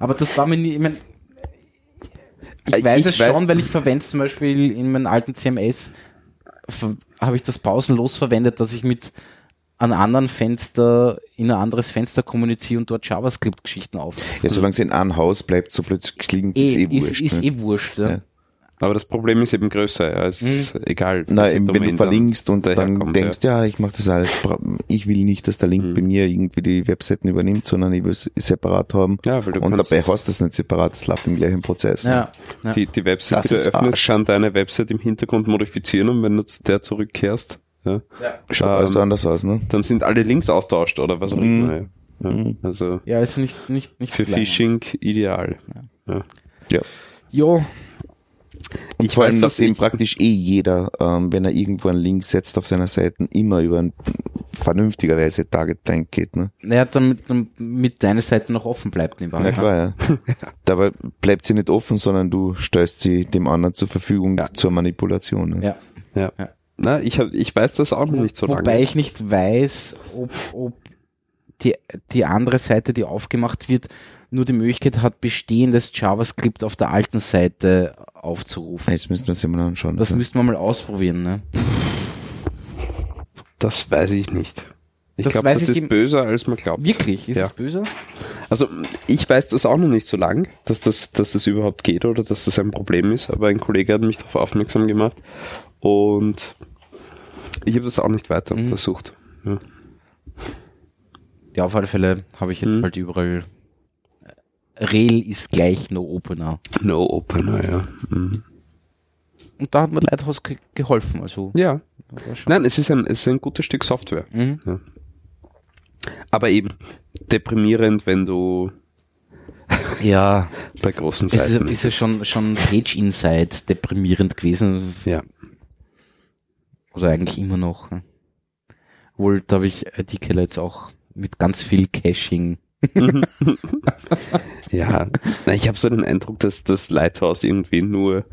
Aber das war mir nie, ich, mein, ich Äh, weiß ich es weiß- schon, weil ich verwende es zum Beispiel in meinem alten CMS, habe ich das pausenlos verwendet, dass ich mit an anderen Fenster, in ein anderes Fenster kommuniziere und dort JavaScript-Geschichten auf. Ja, solange es in einem Haus bleibt, so plötzlich klingt eh, es eh ist, wurscht. ist ne? eh wurscht. Ja. Ja. Aber das Problem ist eben größer, ja. Es ist egal. Na, welche eben, wenn du verlinkst dann und dann daherkommt, denkst, ja, ich mache das alles, ich will nicht, dass der Link Mhm. bei mir irgendwie die Webseiten übernimmt, sondern ich will es separat haben. Ja, weil du und dabei hast du es nicht separat, es läuft im gleichen Prozess. ne? Ja, ja. Die, die Website, Das die du öffnest, kann deine Website im Hintergrund modifizieren und wenn du zu der zurückkehrst, ja, Schaut Ähm, alles anders aus, ne? dann sind alle Links austauscht oder was auch Mhm. immer. Ja. Ja, also ja, ist nicht, nicht, nicht für. Phishing ideal. Ja. Ja. Jo, Und Ich vor allem, weiß, dass nachdem ich- praktisch eh jeder, ähm, wenn er irgendwo einen Link setzt auf seiner Seite, immer über ein vernünftigerweise Target Blank geht, ne? naja, damit, damit deine Seite noch offen bleibt in Na Wahrheit. klar, ja. Dabei bleibt sie nicht offen, sondern du stellst sie dem anderen zur Verfügung Ja. zur Manipulation. Ne? Ja. Ja. Ja. Na, ich, hab, ich weiß das auch noch nicht so Wobei lange. ich nicht weiß, ob, ob die, die andere Seite, die aufgemacht wird, nur die Möglichkeit hat, bestehendes JavaScript auf der alten Seite aufzurufen. Jetzt müssen wir uns immer anschauen. Das Also, müssten wir mal ausprobieren. Ne? Das weiß ich nicht. Ich Das glaube, das ich ist eben- böser, als man glaubt. Wirklich? Ist Ja. es böse? Also ich weiß das auch noch nicht so lang, dass das, dass das überhaupt geht oder dass das ein Problem ist, aber ein Kollege hat mich darauf aufmerksam gemacht und ich habe das auch nicht weiter Mhm. untersucht. Ja. Ja, auf alle Fälle habe ich jetzt Hm. halt überall äh, Rel ist gleich No Opener. No Opener, ja. Mhm. Und da hat mir Lighthouse ge geholfen. Also Ja, nein, es ist ein, es ist ein gutes Stück Software. Mhm. Aber eben deprimierend, wenn du Ja, bei großen es ist, Seiten. ist ja schon, schon Page Inside deprimierend gewesen. ja. Oder eigentlich immer noch. ne? Wohl, da habe ich die Keller jetzt auch mit ganz viel Caching. Ja, ich habe so den Eindruck, dass das Lighthouse irgendwie nur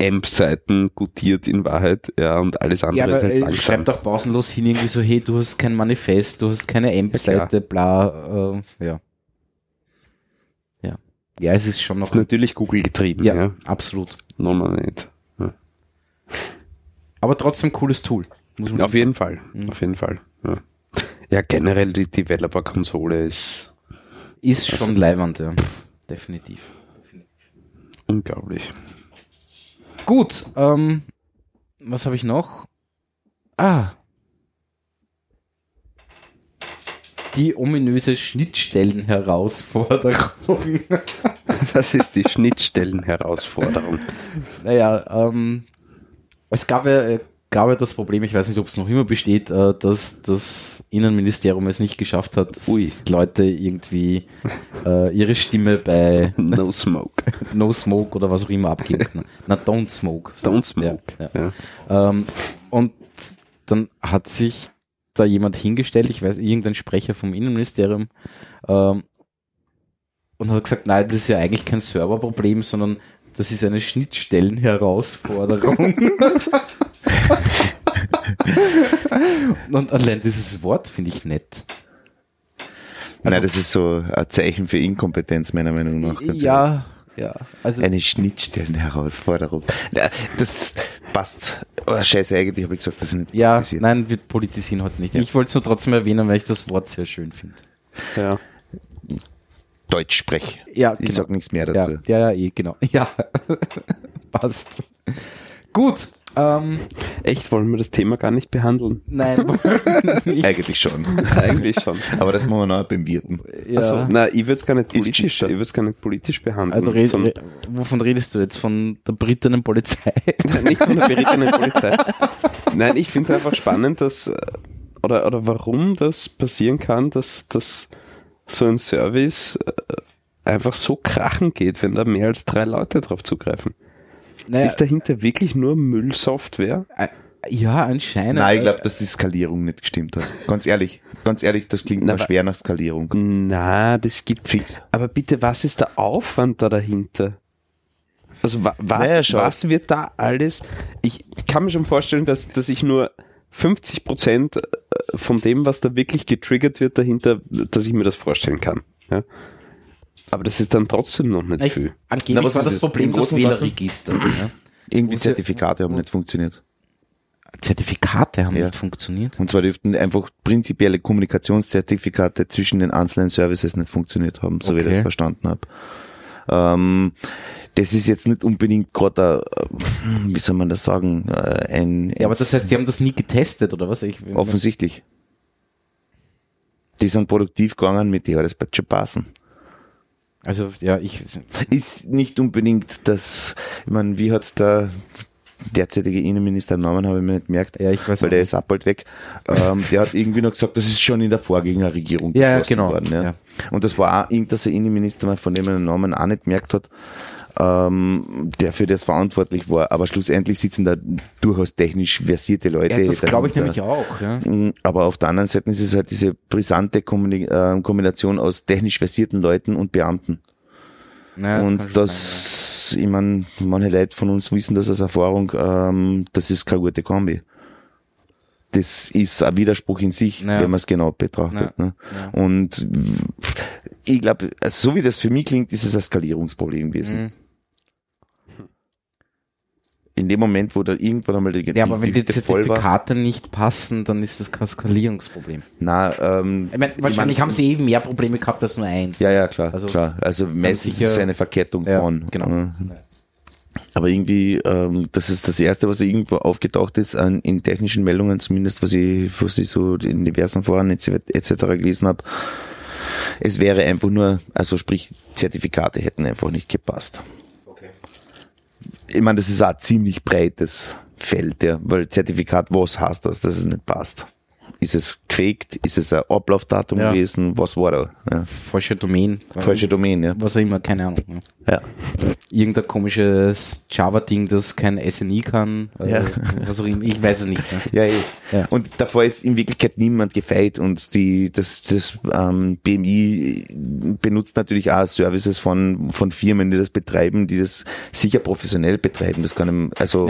AMP-Seiten gutiert in Wahrheit, ja, und alles andere Ja, ist aber halt äh, langsam. schreibt auch pausenlos hin irgendwie so, hey, du hast kein Manifest, du hast keine AMP-Seite, bla, äh, ja. Ja. Ja, es ist schon noch. ist natürlich Google getrieben, ja, ja. absolut. No, no, nicht. Ja. Aber trotzdem cooles Tool. Auf jeden Fall, Mhm. auf jeden Fall. Ja, ja generell die Developer-Konsole ist Ist schon leiwand, ja. Definitiv. unglaublich. Gut, ähm, was habe ich noch? Ah. Die ominöse Schnittstellenherausforderung. Was ist die Schnittstellenherausforderung? naja, ähm, es gab ja, äh, gab ja das Problem, ich weiß nicht, ob es noch immer besteht, äh, dass das Innenministerium es nicht geschafft hat. Leute irgendwie äh, ihre Stimme bei No smoke. No Smoke oder was auch immer abgeben können. Na, Don't Smoke. Don't smoke. Ja, ja. Ja. Ähm, und dann hat sich da jemand hingestellt, ich weiß, irgendein Sprecher vom Innenministerium, ähm, und hat gesagt, nein, das ist ja eigentlich kein Serverproblem, sondern das ist eine Schnittstellenherausforderung. und allein dieses Wort finde ich nett. Nein, das ist so ein Zeichen für Inkompetenz, meiner Meinung nach. ganz ehrlich. Ja, ja. Also, Eine Schnittstellenherausforderung. Ja, das passt. Oh, scheiße, eigentlich habe ich gesagt, das ist nicht ja, politisiert. nein, wir politisieren heute nicht. Ich wollte es nur trotzdem erwähnen, weil ich das Wort sehr schön finde. Ja. Deutsch sprech. Ja, Ich genau. sag nichts mehr Ja, dazu. ja, ja, eh, genau. Ja, passt. Gut. Ähm, Echt, wollen wir das Thema gar nicht behandeln? nein, nicht. Eigentlich schon. Eigentlich schon. Aber das machen wir noch beim Wirten. ja. Also, na, ich würde es gar nicht politisch, ich gar nicht politisch behandeln. also red, sondern- re, wovon redest du jetzt? Von der britischen Polizei? nicht von der berittenen Polizei. Nein, ich finde es einfach spannend, dass, äh, oder, oder warum das passieren kann, dass, dass so ein Service äh, einfach so krachen geht, wenn da mehr als drei Leute drauf zugreifen. Naja, Ist dahinter wirklich nur Müllsoftware? ja, anscheinend. Nein, ich glaube, dass die Skalierung nicht gestimmt hat. Ganz ehrlich. Ganz ehrlich, das klingt Na, schwer nach Skalierung. Na, das gibt Fix. Aber bitte, was ist der Aufwand da dahinter? Also wa was, Naja, was wird da alles? Ich kann mir schon vorstellen, dass, dass ich nur 50 Prozent äh, von dem, was da wirklich getriggert wird dahinter, dass ich mir das vorstellen kann. Ja? Aber das ist dann trotzdem noch nicht Ich, viel. angeblich Na, was war das das? Problem das? Wählerregister. Ja. Irgendwie Muss ja- Zertifikate haben nicht funktioniert. Zertifikate haben Ja. nicht funktioniert. Und zwar dürften einfach prinzipielle Kommunikationszertifikate zwischen den einzelnen Services nicht funktioniert haben, so wie ich Okay. das verstanden habe. Ähm, das ist jetzt nicht unbedingt gerade, wie soll man das sagen, äh, ein, Ja, aber das heißt, die haben das nie getestet, oder was? Ich, offensichtlich. Die sind produktiv gegangen, mit der das wird schon passen. Also, ja, ich, Ist nicht unbedingt das, ich meine, wie hat der derzeitige Innenminister den Namen habe ich mir nicht gemerkt, ja, ich weiß weil der ist ab bald weg. Ähm, der hat irgendwie noch gesagt, das ist schon in der Vorgängerregierung Ja, genau. worden. Ja. Ja. Und das war auch irgendein Innenminister, mal, von dem man den Namen auch nicht gemerkt hat, ähm, der für das verantwortlich war. Aber schlussendlich sitzen da durchaus technisch versierte Leute. Ja, das glaube ich nämlich auch, ja. Mm, Aber auf der anderen Seite ist es halt diese brisante Kommuni äh, Kombination aus technisch versierten Leuten und Beamten. Naja, und das, ich meine, manche Leute von uns wissen das aus Erfahrung, ähm, das ist keine gute Kombi. Das ist ein Widerspruch in sich, Ja. wenn man es genau betrachtet. Ja. Ne? Ja. Und ich glaube, also so wie das für mich klingt, ist es ein Skalierungsproblem gewesen. Mhm. In dem Moment, wo da irgendwann einmal die, Ja, aber wenn die voll war, Zertifikate nicht passen, dann ist das kein Skalierungsproblem. na, ähm, Ich meine, wahrscheinlich mein- haben sie eben mehr Probleme gehabt als nur eins. Ja, ja, klar, Also, klar. Also meistens sicher- ist es eine Verkettung von. genau. äh, Aber irgendwie, ähm, das ist das erste, was irgendwo aufgetaucht ist an, in technischen Meldungen, zumindest was ich, was ich so in diversen Foren etc. etc. gelesen habe. Es wäre einfach nur, also sprich, Zertifikate hätten einfach nicht gepasst. Okay. Ich meine, das ist auch ein ziemlich breites Feld, ja, weil Zertifikat, was heißt das, dass es nicht passt? Ist es gefaked? Ist es ein Ablaufdatum Ja. gewesen? Was war da? Ja. Falsche Domain. Falsche Domain, ja. Was auch immer, keine Ahnung. Ja. Irgendein komisches Java-Ding, das kein SNI kann. äh, Ja. Was auch immer. Ich weiß es nicht. Ja, eh. Ja. Und davor ist in Wirklichkeit niemand gefeit und die, das, das ähm, BMI benutzt natürlich auch Services von, von Firmen, die das betreiben, die das sicher professionell betreiben. Das kann einem, also.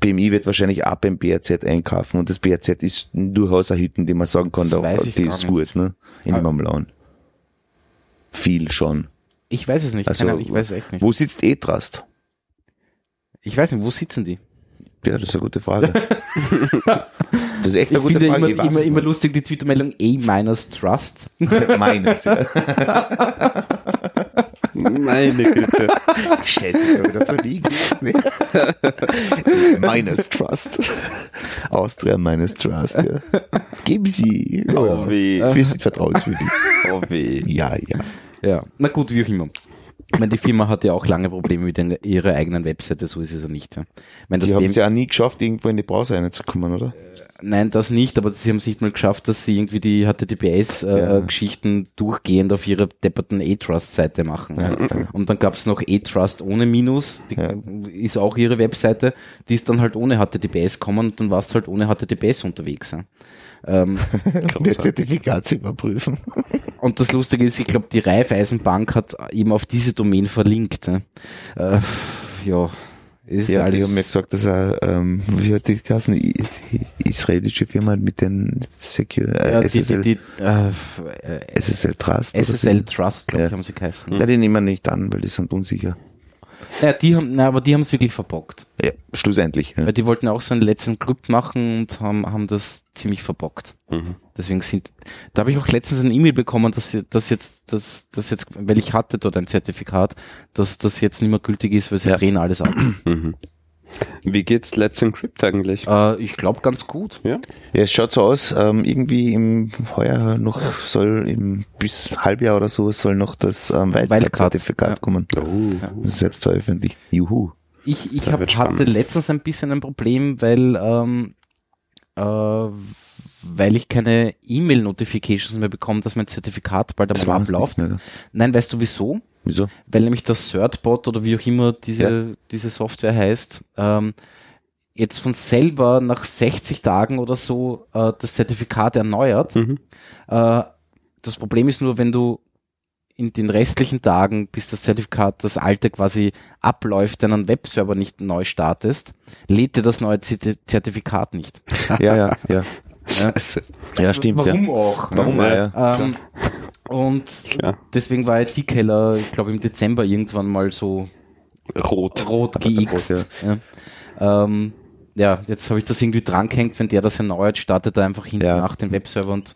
BMI wird wahrscheinlich auch beim BRZ einkaufen und das BRZ ist durchaus ein Hütten, die man sagen kann, da, ich die ist gut, ne? In Ah. dem Marmelan. Viel schon. Ich weiß es nicht. Also, Ahnung, ich weiß es echt nicht. Wo sitzt E-Trust? Ich weiß nicht, wo sitzen die? Ja, das ist eine gute Frage. das ist echt Ich eine gute finde Frage. immer, ich immer, es immer lustig die Twitter-Meldung A-Trust. Meines, ja. Meine Güte. Scheiße, ich habe das noch nie gelesen. Meines Trust. Austria meines Trust, ja. Geben Sie. Ja, Oh, weh. Wir sind vertrauenswürdig. Oh weh. Ja, ja. Ja, na gut, wie auch immer. Ich meine, die Firma hatte ja auch lange Probleme mit den, ihrer eigenen Webseite, so ist es ja nicht. Ja. Meine, das Die haben es ja auch nie geschafft, irgendwo in die Browser reinzukommen, oder? Nein, das nicht, aber sie haben es nicht mal geschafft, dass sie irgendwie die Ja. HTTPS-Geschichten äh, durchgehend auf ihrer depperten A-Trust-Seite machen. Ja. Und dann gab es noch A-Trust ohne Minus, die Ja. ist auch ihre Webseite, die ist dann halt ohne HTTPS kommen und dann warst du halt ohne HTTPS unterwegs. Ja. Ähm, ihr Zertifikat zu überprüfen. und das Lustige ist, ich glaube, die Raiffeisenbank hat eben auf diese Domain verlinkt. Ja, äh, ja ist Ja, alles. die haben mir gesagt, dass er, ähm, wie hat die geheißen, die, die israelische Firma mit den Secure, ja, äh, die, die, SSL, die, äh, äh, SSL Trust. SSL Trust, glaube ich, Ja. haben sie geheißen. Ja, die nehmen wir nicht an, weil die sind unsicher. Ja, die haben, na, aber die haben es wirklich verbockt. Ja, schlussendlich. Ja. Weil die wollten auch so einen letzten Krypt machen und haben, haben das ziemlich verbockt. Mhm. Deswegen sind, da habe ich auch letztens ein E-Mail bekommen, dass sie- dass jetzt, dass, dass jetzt, weil ich hatte dort ein Zertifikat, dass das jetzt nicht mehr gültig ist, weil sie Ja. drehen alles ab. Mhm. Wie geht's Let's Encrypt eigentlich? äh, ich glaube ganz gut. Ja? Ja, es schaut so aus, ähm, irgendwie im heuer noch soll im bis Halbjahr oder so soll noch das ähm, Wildcard, Wildcard-Zertifikat ja. kommen. Oh. Selbst veröffentlicht. Juhu. Ich, ich hab, hatte letztens ein bisschen ein Problem, weil, ähm, äh, weil ich keine E-Mail-Notifications mehr bekomme, dass mein Zertifikat bald abläuft. nicht, ne? Nein, weißt du wieso? Wieso? weil nämlich das Certbot oder wie auch immer diese, Ja. diese Software heißt, ähm, jetzt von selber nach 60 Tagen oder so äh, das Zertifikat erneuert. Mhm. Äh, das Problem ist nur, wenn du in den restlichen Tagen, bis das Zertifikat, das alte quasi abläuft, deinen Webserver nicht neu startest, lädt dir das neue Zerti- Zertifikat nicht. Ja, ja, ja. Scheiße. Ja, stimmt. Warum Ja. auch? ne? Warum? Ja, ja. Ähm, und Klar. deswegen war IT-Keller, ich glaube im Dezember irgendwann mal so Rot. rot geixt. rot, Ja. Ähm, ja, jetzt habe ich das irgendwie drangehängt, wenn der das erneuert, startet er einfach hinten Ja. nach den Webserver und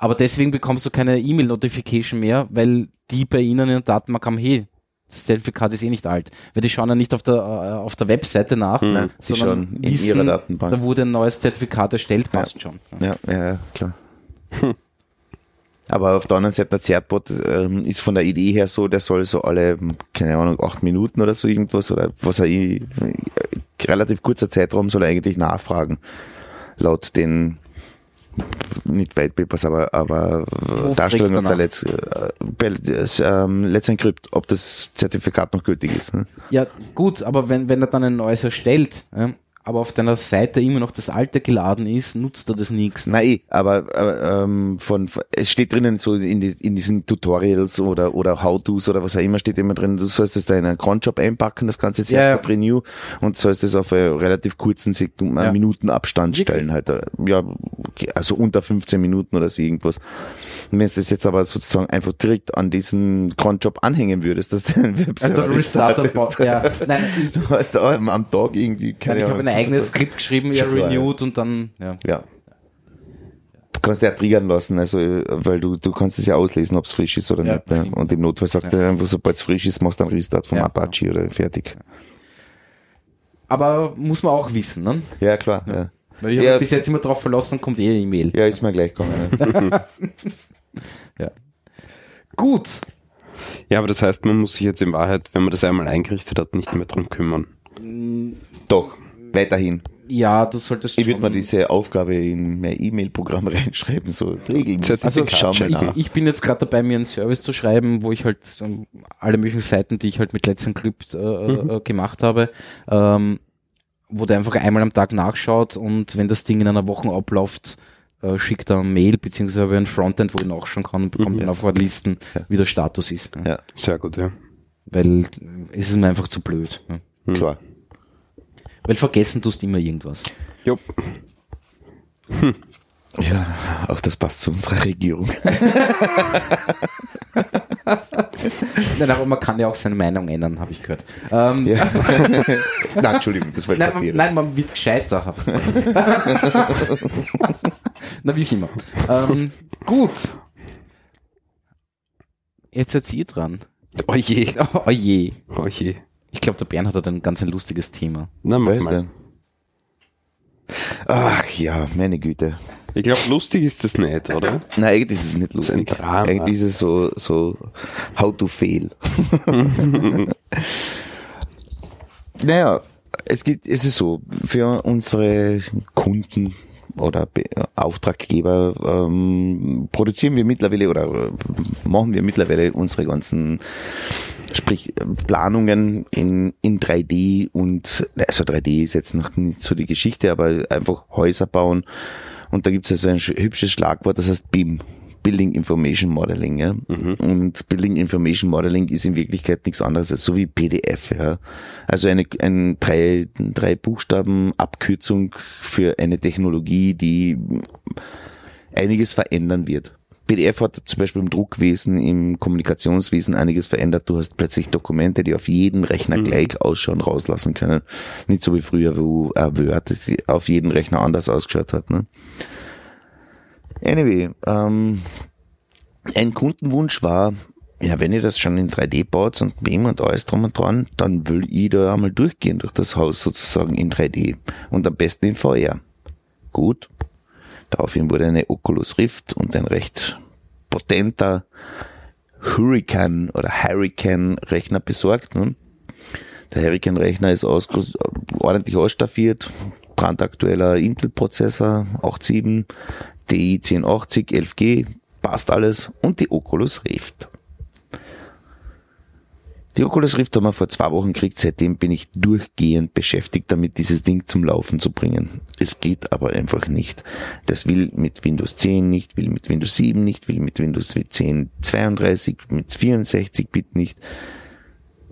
aber deswegen bekommst du keine E-Mail-Notification mehr, weil die bei ihnen in der Datenbank haben, hey, das Zertifikat ist eh nicht alt. Weil die schauen ja nicht auf der, äh, auf der Webseite nach, Nein, die sondern in wissen, ihrer Datenbank. da wurde ein neues Zertifikat erstellt, passt schon. Ja, ja, ja klar. Aber auf der anderen Seite, der Zertbot ähm, ist von der Idee her so, der soll so alle, keine Ahnung, acht Minuten oder so irgendwas, oder was er eh, relativ kurzer Zeitraum soll er eigentlich nachfragen. Laut den, nicht White Papers, aber, aber Wo Darstellung auf er der Let's, äh, ähm, Let's Encrypt, ob das Zertifikat noch gültig ist. Ne? Ja, gut, aber wenn, wenn er dann ein neues erstellt, ja, aber auf deiner Seite immer noch das alte geladen ist, nutzt er das nichts. Nein, eh, aber äh, ähm, von, es steht drinnen so in, die, in diesen Tutorials oder oder How-tos oder was auch immer steht immer drin, du sollst es da in einen Cronjob einpacken, das ganze Ja, ja. Renew und sollst es auf einen relativ kurzen Sek Ja. Minutenabstand stellen halt. Ja, okay, also unter 15 Minuten oder so irgendwas. Und wenn du das jetzt aber sozusagen einfach direkt an diesen Cronjob anhängen würdest, dass dein Also Webserver Restarter, startet, ja, nein, du hast da am, am Tag irgendwie keine ich habe Ahnung, ein eigenes 15 Skript geschrieben, ja, renewed und dann, ja. Ja. Du kannst ja triggern lassen, also weil du, du kannst es ja auslesen, ob es frisch ist oder Ja, nicht. Ne? Und im Notfall sagst du einfach, sobald es frisch ist, machst du einen Restart vom Ja, Apache oder fertig. Aber muss man auch wissen, ne? Ja, klar. Ja, Weil ich habe Ja. mich bis jetzt immer drauf verlassen, kommt eh eine E-Mail. ja ist mir gleich. Ne? Ja. Gut. Ja, aber das heißt, man muss sich jetzt in Wahrheit, wenn man das einmal eingerichtet hat, nicht mehr drum kümmern. Doch, weiterhin. Ja, du solltest Ich würde mal diese Aufgabe in mein E-Mail-Programm reinschreiben, so regelmäßig. Also Schau mal ich, nach. ich bin jetzt gerade dabei, mir einen Service zu schreiben, wo ich halt ähm, alle möglichen Seiten, die ich halt mit Let's Encrypt äh, äh, gemacht habe, ähm, wo der einfach einmal am Tag nachschaut und wenn das Ding in einer Woche abläuft, äh, schickt er eine Mail, beziehungsweise ein Frontend, wo ich nachschauen kann und bekomme dann auf Listen, wie der Status ist. ne? Ja. Sehr gut, ja. Weil äh, es ist mir einfach zu blöd. ne? Klar. Weil vergessen tust immer irgendwas. Jo. Ja, auch das passt zu unserer Regierung. Nein, aber man kann ja auch seine Meinung ändern, habe ich gehört. Ähm, Ja. Nein, Entschuldigung, das war Nein, man, nein, man wird gescheiter. hab ich. Na, wie auch immer. Ähm, gut. Jetzt seid ihr dran. Oh je. Oh, oh je. Oh je. Ich glaube, der Bernhard hat ein ganz ein lustiges Thema. Na, mach mal. denn? Ach ja, meine Güte. Ich glaube, lustig ist das nicht, oder? Nein, eigentlich ist es nicht ist ein lustig. Drama. Eigentlich ist es so, so how to fail. naja, es gibt, es ist so, für unsere Kunden oder Be Auftraggeber ähm, produzieren wir mittlerweile oder äh, machen wir mittlerweile unsere ganzen sprich äh, Planungen in, in 3D und also 3D ist jetzt noch nicht so die Geschichte, aber einfach Häuser bauen und da gibt es also ein sch- hübsches Schlagwort, das heißt BIM. Building Information Modeling, ja. Und Building Information Modeling ist in Wirklichkeit nichts anderes als so wie PDF, ja. Also eine, ein drei, drei Buchstaben Abkürzung für eine Technologie, die einiges verändern wird. PDF hat zum Beispiel im Druckwesen, im Kommunikationswesen einiges verändert. Du hast plötzlich Dokumente, die auf jedem Rechner gleich ausschauen, rauslassen können. Nicht so wie früher, wo äh, Word auf jedem Rechner anders ausgeschaut hat. Ne? Anyway, ähm, ein Kundenwunsch war, ja, wenn ihr das schon in 3D baut und BIM und alles drum und dran, dann will ich da einmal durchgehen durch das Haus sozusagen in 3D und am besten in VR. Gut. Daraufhin wurde eine Oculus Rift und ein recht potenter Hurricane oder Hurricane Rechner besorgt. Ne? Der Hurricane Rechner ist ordentlich ausstaffiert, brandaktueller Intel-Prozessor, 8.7, TI 1080, 11G, passt alles und die Oculus Rift. Die Oculus Rift haben wir vor zwei Wochen gekriegt, seitdem bin ich durchgehend beschäftigt damit, dieses Ding zum Laufen zu bringen. Es geht aber einfach nicht. Das will mit Windows 10 nicht, will mit Windows 7 nicht, will mit Windows 10 32, mit 64 Bit nicht.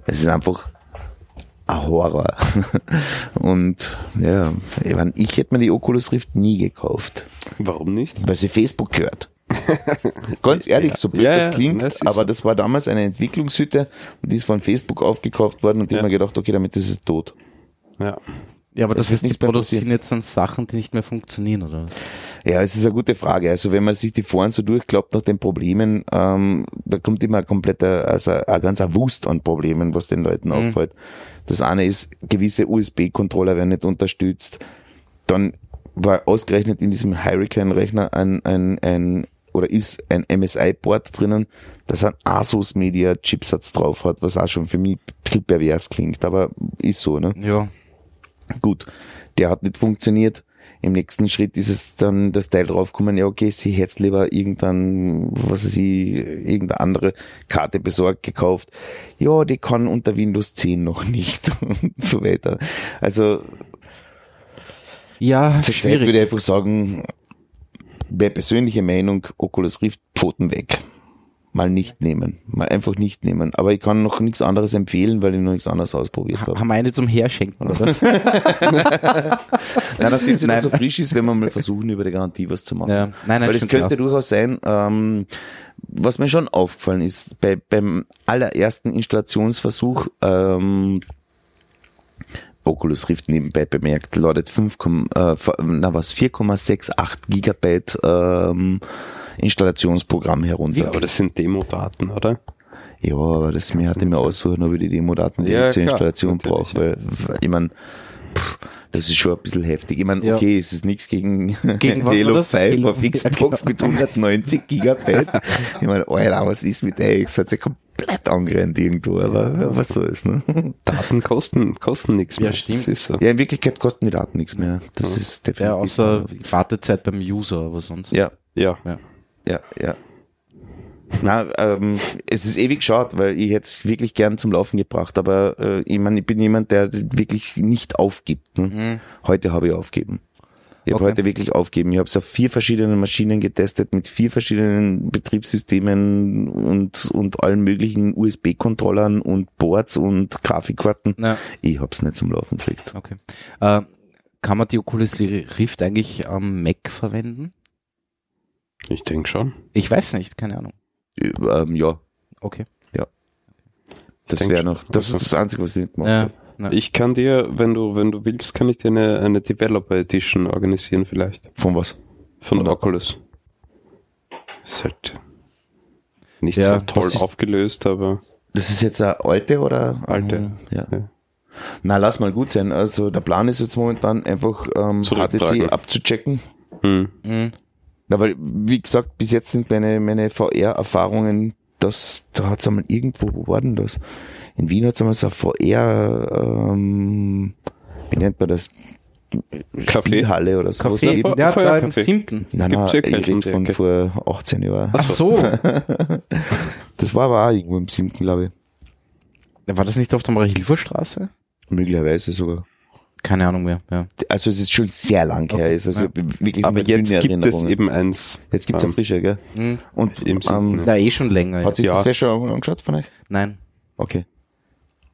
Es ist einfach ein Horror. Und ja, ich, hätte mir die Oculus Rift nie gekauft, Warum nicht? weil sie Facebook gehört. Ganz ehrlich, so blöd Ja, das klingt, das aber so. das war damals eine Entwicklungshütte und die ist von Facebook aufgekauft worden und die Ja. haben mir gedacht, okay, damit ist es tot. Ja. Ja, aber das ist heißt, die produzieren passiert. jetzt dann Sachen, die nicht mehr funktionieren, oder was? Ja, es ist eine gute Frage. Also wenn man sich die Foren so durchklappt nach den Problemen, ähm, da kommt immer ein kompletter, also ein ganzer Wust an Problemen, was den Leuten auffällt. Das eine ist, gewisse USB-Controller werden nicht unterstützt. Dann war ausgerechnet in diesem Hurricane-Rechner ein, ein, ein oder ist ein MSI-Board drinnen, das ein Asus Media Chipsatz drauf hat, was auch schon für mich ein bisschen pervers klingt, aber ist so, ne? Ja. Gut, der hat nicht funktioniert. Im nächsten Schritt ist es dann das Teil draufgekommen, ja okay, sie hätte lieber irgendein, was weiß ich, irgendeine andere Karte besorgt, gekauft. Ja, die kann unter Windows 10 noch nicht und so weiter. Also Ja, zurzeit schwierig. würde ich einfach sagen, meine persönliche Meinung, Oculus Rift, Pfoten weg. Mal nicht nehmen. Mal einfach nicht nehmen. Aber ich kann noch nichts anderes empfehlen, weil ich noch nichts anderes ausprobiert habe. Ha- Haben wir eine zum Herschenken, oder was? Nein, nachdem sie noch so frisch ist, werden wir mal versuchen, über die Garantie was zu machen. Ja. Nein, nein, Weil es könnte klar. durchaus sein, ähm, was mir schon aufgefallen ist, bei, beim allerersten Installationsversuch, ähm, Oculus Rift nebenbei bemerkt, ladet 5, äh, na was, 4,68 Gigabyte ähm, Installationsprogramm herunter. Ja, aber das sind Demo-Daten, oder? Ja, aber das mir hatte mir aussuchen, ob ich die Demo-Daten die Ja, ich zur klar, Installation brauche, weil, weil ich mein, pff, das ist schon ein bisschen heftig. Ich meine, Ja. okay, es ist nichts gegen, Gegen Halo das? 5 Halo- auf Xbox Ja, mit 190 Gigabyte. Ich meine, Alter, was ist mit euch? Seid ihr komplett angerannt irgendwo, aber was so ist, ne? Daten kosten, kosten nichts mehr. Ja, stimmt. Das ist so. Ja, in Wirklichkeit kosten die Daten nichts mehr. Das ist definitiv. Ja, außer Wartezeit beim User, aber sonst. ja, Ja. ja. ja, ja. Na, ähm, es ist ewig schade, weil ich hätte es wirklich gern zum Laufen gebracht, aber äh, ich meine, ich bin jemand, der wirklich nicht aufgibt. Ne? Mhm. Heute habe ich aufgeben. Ich habe Okay. heute wirklich aufgeben. Ich habe es auf vier verschiedenen Maschinen getestet, mit vier verschiedenen Betriebssystemen und, und allen möglichen USB-Controllern und Boards und Grafikkarten. Ja, Ich habe es nicht zum Laufen gekriegt. okay. Äh, kann man die Oculus Rift eigentlich am Mac verwenden? Ich denke schon. Ich weiß nicht, keine Ahnung. Ähm, ja, Okay. das denk wäre noch, das ist das Einzige, was ich nicht gemacht Ja, habe. ja. Ich kann dir, wenn du, wenn du willst, kann ich dir eine, eine Developer Edition organisieren vielleicht. Von was? Von, Von Oculus. Ist halt nicht Ja, so toll das ist- aufgelöst, aber Das ist jetzt eine alte oder? Alte. Ja. Ja. Na, lass mal gut sein. Also der Plan ist jetzt momentan einfach ähm. HTC abzuchecken. hm. Mhm. Na, weil, wie gesagt, bis jetzt sind meine, meine VR-Erfahrungen, das, da hat's einmal irgendwo, wo war denn das? In Wien hat's einmal so ein VR, ähm, wie nennt man das? Café. Spielhalle oder sowas Kaffee, gegeben. ja, da im. Simken. Nein, nein, ja ich rede von vor 18 Jahren. Ach so. Das war aber auch irgendwo im Simken, glaube War das nicht auf der Marie-Hilfer-Straße? ich. Möglicherweise sogar. Keine Ahnung mehr, ja. Also es ist schon sehr lang her. Ist also Ja. wirklich Aber jetzt gibt es eben eins. Jetzt gibt's ähm, eine frische, gell? Mhm. Und Im ähm, ja. Na, eh schon länger. Ja. hat sich Ja. das wer schon angeschaut von euch? Nein. Okay.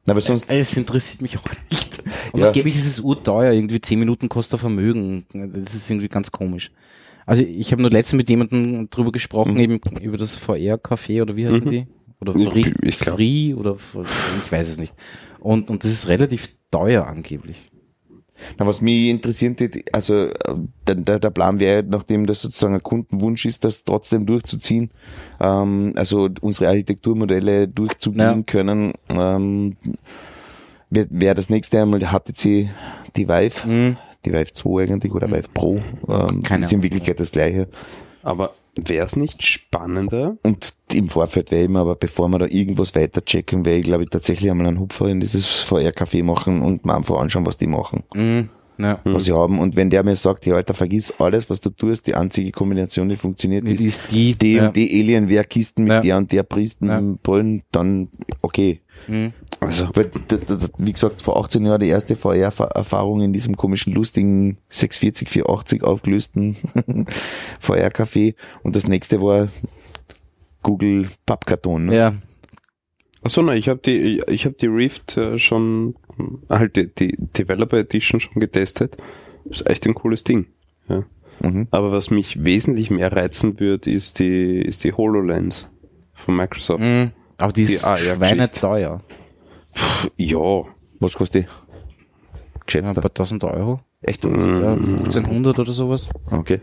Na, aber sonst, Es interessiert mich auch nicht. Und Ja. angeblich ist es urteuer, irgendwie 10 Minuten kostet Vermögen. Das ist irgendwie ganz komisch. Also ich habe nur letztens mit jemandem drüber gesprochen, Mhm. eben über das VR-Café oder wie heißen Mhm. die? Oder Ich- Free, ich glaub. Free oder ich weiß es nicht. Und, und das ist relativ teuer angeblich. Na, was mich interessiert, also der, der, der Plan wäre, nachdem das sozusagen ein Kundenwunsch ist, das trotzdem durchzuziehen, ähm, also unsere Architekturmodelle durchzugehen Ja. können, ähm, wäre wär das nächste einmal der HTC, die Vive, Mhm. die Vive 2 eigentlich oder Vive Pro, ähm, Keine ist in. Wirklichkeit das gleiche. Aber wäre es nicht spannender? Und im Vorfeld wäre immer, aber bevor wir da irgendwas weiter checken, wäre ich glaube ich tatsächlich einmal einen Hupfer in dieses VR-Café machen und mal einfach anschauen, was die machen, Mhm. Ja. was sie haben. Und wenn der mir sagt, ja Alter, vergiss alles, was du tust, die einzige Kombination, die funktioniert, ist ist die. die ja. und die Alienware-Kisten mit Ja. der und der Priestenbrüllen, dann okay. Mhm. Also, Weil, wie gesagt, vor 18 Jahren die erste VR-Erfahrung in diesem komischen, lustigen 640, 480 aufgelösten VR-Café und das nächste war Google Pappkarton. Ne? Ja. Achso, nein, ich habe die, ich habe die Rift äh, schon, halt die, die Developer Edition schon getestet. Ist echt ein cooles Ding. Ja. Mhm. Aber was mich wesentlich mehr reizen wird, ist die, ist die HoloLens von Microsoft. Mhm. Aber die Die ist schweineteuer. Ja, Was kostet die? geschätzt. Ja, ein paar tausend Euro. Echt? Ja, 1500 oder sowas. Okay.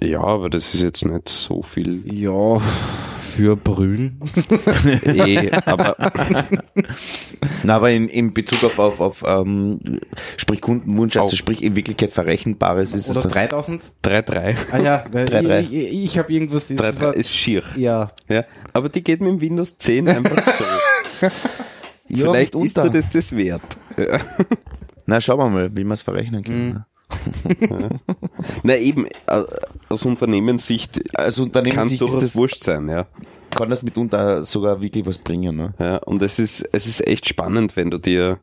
Ja, aber das ist jetzt nicht so viel. Ja, für Brühen. eh, aber Na, aber in, in Bezug auf, auf, auf ähm, sprich Kundenwunsch, also sprich in Wirklichkeit Verrechenbares ist Oder es dann. 3000? 3-3. Ah ja, Drei, drei. ich, ich, ich habe irgendwas. es 3-3 war- ist schier. ja, Ja, aber die geht mit dem Windows 10 einfach so. Ja, Vielleicht ist mitunter. dir das das wert. Ja. Na, schauen wir mal, wie wir es verrechnen können. Mhm. Na eben, äh, aus Unternehmenssicht Also kann Unternehmenssicht ist durchaus das, wurscht sein, ja. kann das mitunter sogar wirklich was bringen. Ne? ja. Und es ist, es ist echt spannend, wenn du dir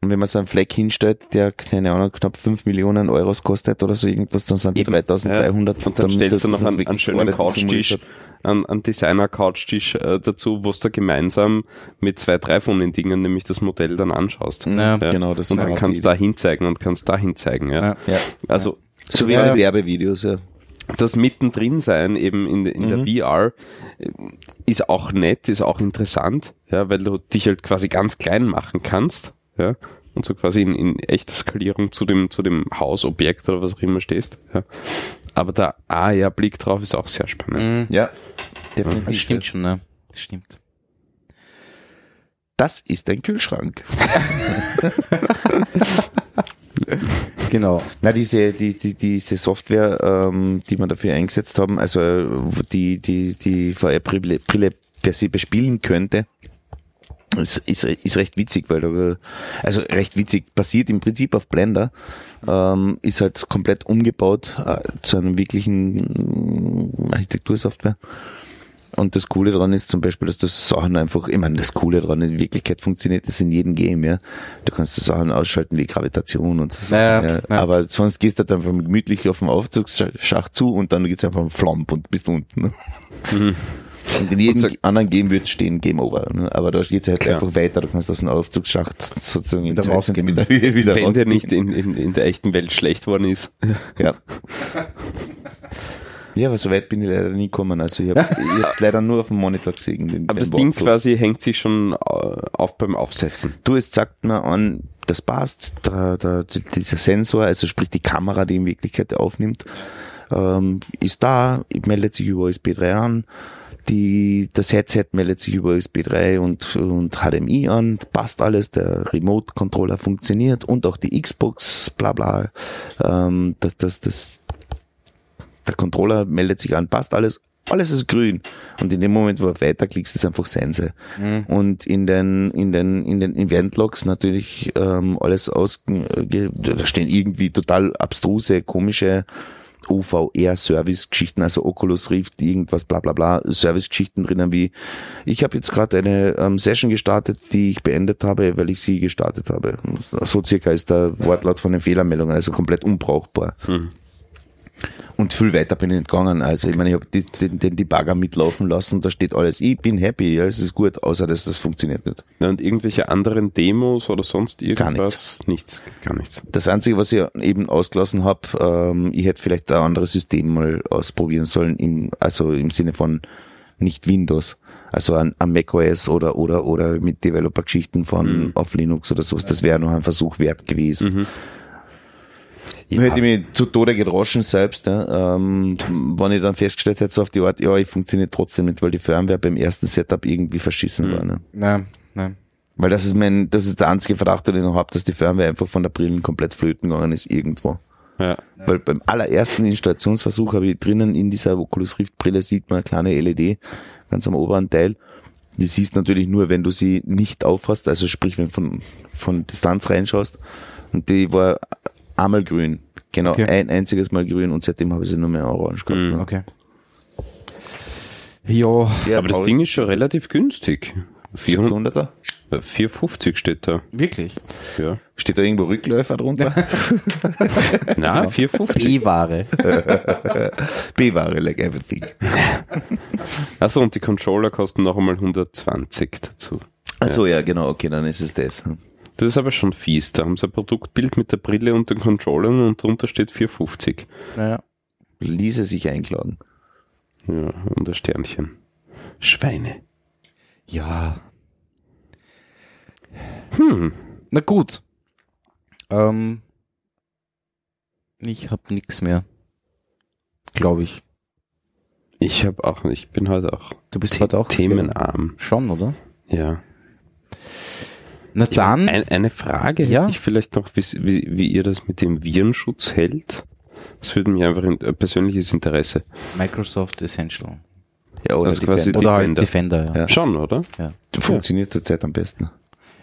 Und wenn man so einen Fleck hinstellt, der, keine Ahnung, knapp 5 Millionen Euros kostet oder so irgendwas, dann sind die Eben. 3300. Und dann stellst du noch einen, einen schönen Couchtisch, einen, einen Designer-Couchtisch äh, dazu, wo du gemeinsam mit zwei, drei von den Dingen, nämlich das Modell dann anschaust. Ja, Ja. genau, das Und dann kannst Idee. da hinzeigen und kannst da hinzeigen. Ja. Ja. Ja. Also So wie Ja, als ja. Werbevideos, ja. das Mittendrin sein eben in, in Mhm. der VR äh, ist auch nett, ist auch interessant, ja, weil du dich halt quasi ganz klein machen kannst, ja, und so quasi in, in echter Skalierung zu dem, zu dem Hausobjekt oder was auch immer stehst, ja. Aber der AR-Blick drauf ist auch sehr spannend. Mhm. Ja, Das definitiv. stimmt schon, ne? Das stimmt. Das ist ein Kühlschrank. Genau. Na, diese, die, die, diese Software, ähm, die wir dafür eingesetzt haben, also äh, die, die, die VR-Brille Brille per se bespielen könnte, ist, ist, ist recht witzig, weil da, also recht witzig, basiert im Prinzip auf Blender, ähm, ist halt komplett umgebaut äh, zu einem wirklichen äh, Architektursoftware. Und das Coole daran ist zum Beispiel, dass das Sachen einfach, ich meine, das Coole daran in Wirklichkeit funktioniert das in jedem Game, ja. Du kannst Sachen ausschalten wie Gravitation und so. Ja, ja. ja. Aber sonst gehst du halt einfach gemütlich auf den Aufzugsschacht zu und dann geht's einfach ein Flomp und bist unten. Ne? Und in jedem Und so- anderen Game wird stehen Game Over. Ne? Aber da geht's halt Klar. einfach weiter. Du kannst aus dem Aufzugsschacht sozusagen in zwei. Zentimeter Höhe wieder Wenn der rausgehen. nicht in, in, in der echten Welt schlecht worden ist. Ja. Ja, aber so weit bin ich leider nie gekommen. Also ich ich hab's leider nur auf dem Monitor gesehen. Den, Aber den das Ding quasi hängt sich schon äh, auf beim Aufsetzen. Du, es sagt mir an, das passt, der, der, dieser Sensor, also sprich die Kamera, die in Wirklichkeit aufnimmt, ähm, ist da, meldet sich über USB 3 an, die, das Headset meldet sich über USB 3 und, und HDMI an, passt alles, der Remote-Controller funktioniert und auch die Xbox, bla bla, ähm, das, das, das, der Controller meldet sich an, passt alles, alles ist grün. Und in dem Moment, wo du weiterklickst, ist einfach Sense. Und in den, in den, in den Event-Logs natürlich ähm, alles aus, äh, da stehen irgendwie total abstruse, komische OVR-Service-Geschichten, also Oculus Rift, irgendwas, bla bla bla, Service-Geschichten drinnen wie, ich habe jetzt gerade eine ähm, Session gestartet, die ich beendet habe, weil ich sie gestartet habe. So circa ist der Wortlaut von den Fehlermeldungen, also komplett unbrauchbar. Und viel weiter bin ich nicht gegangen. Also ich meine, ich habe den, den Debugger mitlaufen lassen, da steht alles, ich bin happy, ja, es ist gut, außer dass das funktioniert nicht. Ja, Und irgendwelche anderen Demos oder sonst irgendwas? Gar nichts. Nichts, gar nichts. Das Einzige, was ich eben ausgelassen habe, ähm, ich hätte vielleicht ein anderes System mal ausprobieren sollen, im, also im Sinne von nicht Windows. Also an, an macOS oder, oder, oder mit Developer-Geschichten von auf Linux oder sowas. Das wäre noch ein Versuch wert gewesen. Nur hätte ich mich zu Tode gedroschen selbst, ja, ähm, wenn ich dann festgestellt hätte, so auf die Art, ja, ich funktioniert trotzdem nicht, weil die Firmware beim ersten Setup irgendwie verschissen war. Ne? Nein, nein. Weil das ist mein, das ist der einzige Verdacht, den ich noch habe, dass die Firmware einfach von der Brillen komplett flöten gegangen ist irgendwo. Ja. Weil beim allerersten Installationsversuch habe ich drinnen in dieser Oculus Rift Brille sieht man eine kleine LED ganz am oberen Teil. Die siehst natürlich nur, wenn du sie nicht aufhast, also sprich, wenn du von, von Distanz reinschaust. Und die war einmal grün. Genau, Okay. ein einziges Mal grün und seitdem habe ich sie nur mehr orange gehabt. Mhm. ne? Okay. Ja, Ja, Aber das Ding ist schon relativ günstig. 400, 500er? äh, 450 steht da. wirklich. Ja. Steht da irgendwo Rückläufer drunter? Na, 450. E-Ware. B-Ware, like everything. Achso, und die Controller kosten noch einmal 120 dazu. Achso, ja, genau, okay, dann ist es das. Das ist aber schon fies. Da haben sie ein Produktbild mit der Brille und den Controllern und drunter steht 450. Naja. Ließe sich einklagen. Ja, und ein Sternchen. Schweine. Ja. Hm. Na gut. Ähm, ich habe nichts mehr. Glaube ich. Ich habe auch, ich bin halt auch Du bist The heute auch themenarm. Schon, oder? Ja. Na Ich dann. ein, eine Frage Ja. hätte ich vielleicht noch, wie, wie, wie ihr das mit dem Virenschutz hält. Das würde mich einfach in äh, persönliches Interesse. Microsoft Essential. Ja, oder Also Fan- Oder halt Defender. Defender, ja. Ja. Schon, oder? funktioniert zurzeit am besten.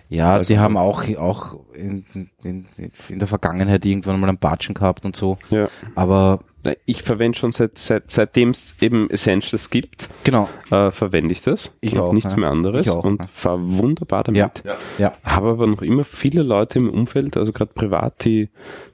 Ja, Also- die haben auch, auch in, in, in der Vergangenheit irgendwann mal einen Batschen gehabt und so. Ja. Aber Ich verwende schon seit, seit seitdem es eben Essentials gibt, genau, äh, verwende ich das. Ich und auch, nichts ja. mehr anderes Ich auch, und ja. fahre wunderbar damit. Ja. ja. Habe aber noch immer viele Leute im Umfeld, also gerade privat, die,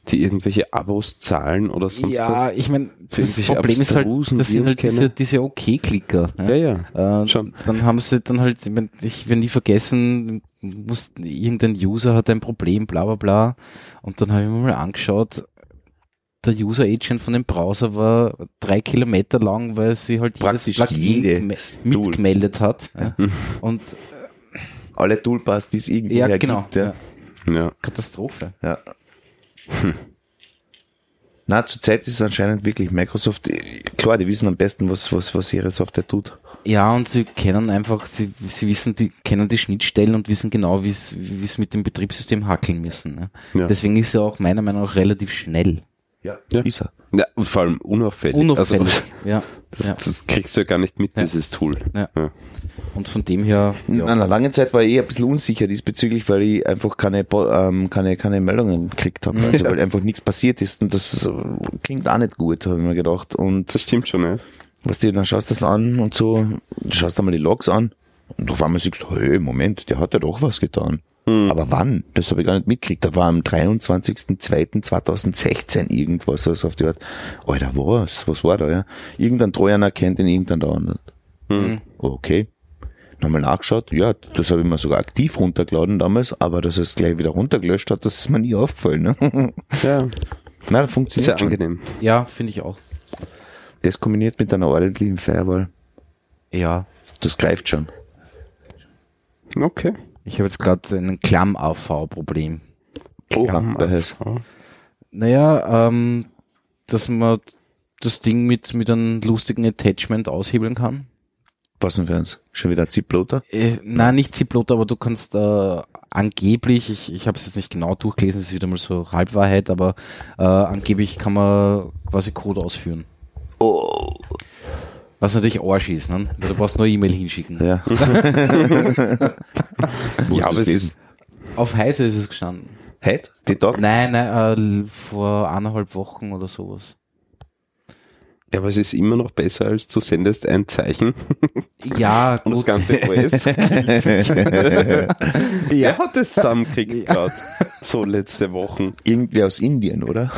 die irgendwelche Abos zahlen oder sonst Ja, was. ich meine, das Problem ist halt, das sind halt diese, diese OK-Klicker. Ja, ja. Äh, Schon. Dann haben sie dann halt, ich, mein, ich will nie vergessen, muss, irgendein User hat ein Problem, bla bla bla. Und dann habe ich mir mal angeschaut, der User Agent von dem Browser war drei Kilometer lang, weil sie halt Praktisch jedes Plugin Tool. mitgemeldet hat. Ja. Und Alle Toolbars, die es irgendwie ja, her genau. gibt. Ja. Ja. Katastrophe. Ja. Na, zurzeit ist es anscheinend wirklich Microsoft, klar, die wissen am besten, was, was, was ihre Software tut. Ja, und sie kennen einfach, sie, sie wissen, die kennen die Schnittstellen und wissen genau, wie es wie es mit dem Betriebssystem hackeln müssen. Ne? Ja. Deswegen ist er auch meiner Meinung nach relativ schnell. Ja, Ja. ist er. ja, und vor allem unauffällig. Unauffällig. Also, ja. das, ja. das kriegst du ja gar nicht mit, Ja. dieses Tool. Ja. Ja. Und von dem her, In ja. einer langen Zeit war ich eh ein bisschen unsicher diesbezüglich, weil ich einfach keine, ähm, keine, keine Meldungen gekriegt habe. Also weil einfach nichts passiert ist und das klingt auch nicht gut, habe ich mir gedacht. Und Das stimmt schon, ja. was du, dann schaust du das an und so, du schaust einmal die Logs an und auf einmal siehst du, hey, Moment, der hat ja doch was getan. Aber wann? Das habe ich gar nicht mitgekriegt. Da war am 23.02.2016 irgendwas, also auf die Art, Alter, was? Was war da, ja? Irgendein Trojaner kennt in irgendein Download. Okay. Nochmal nachgeschaut, ja, das habe ich mir sogar aktiv runtergeladen damals, aber dass er es gleich wieder runtergelöscht hat, das ist mir nie aufgefallen. Ne? Ja, Na, das funktioniert sehr schon. angenehm. ja finde ich auch. Das kombiniert mit einer ordentlichen Firewall, Ja. das greift schon. Okay. Ich habe jetzt gerade ein Klamm-AV-Problem. Oha, das heißt, Naja, ähm, dass man das Ding mit, mit einem lustigen Attachment aushebeln kann. was denn für uns? Schon wieder ein Ziploader? Äh, nein, nicht Ziplot, aber du kannst äh, angeblich, ich, ich habe es jetzt nicht genau durchgelesen, es ist wieder mal so Halbwahrheit, aber äh, angeblich kann man quasi Code ausführen. Oh. Was natürlich Arsch ist, ne? Weil du brauchst nur E-Mail hinschicken. Ja. Ja, aber es ist, Auf Heise ist es gestanden. Heute? Die Tag? Nein, nein, äh, vor eineinhalb Wochen oder sowas. ja, aber es ist immer noch besser, als du sendest ein Zeichen Ja, und das gut. ganze OS. Wer hat das zusammengekriegt gerade? So letzte Wochen. Irgendwie aus Indien, oder?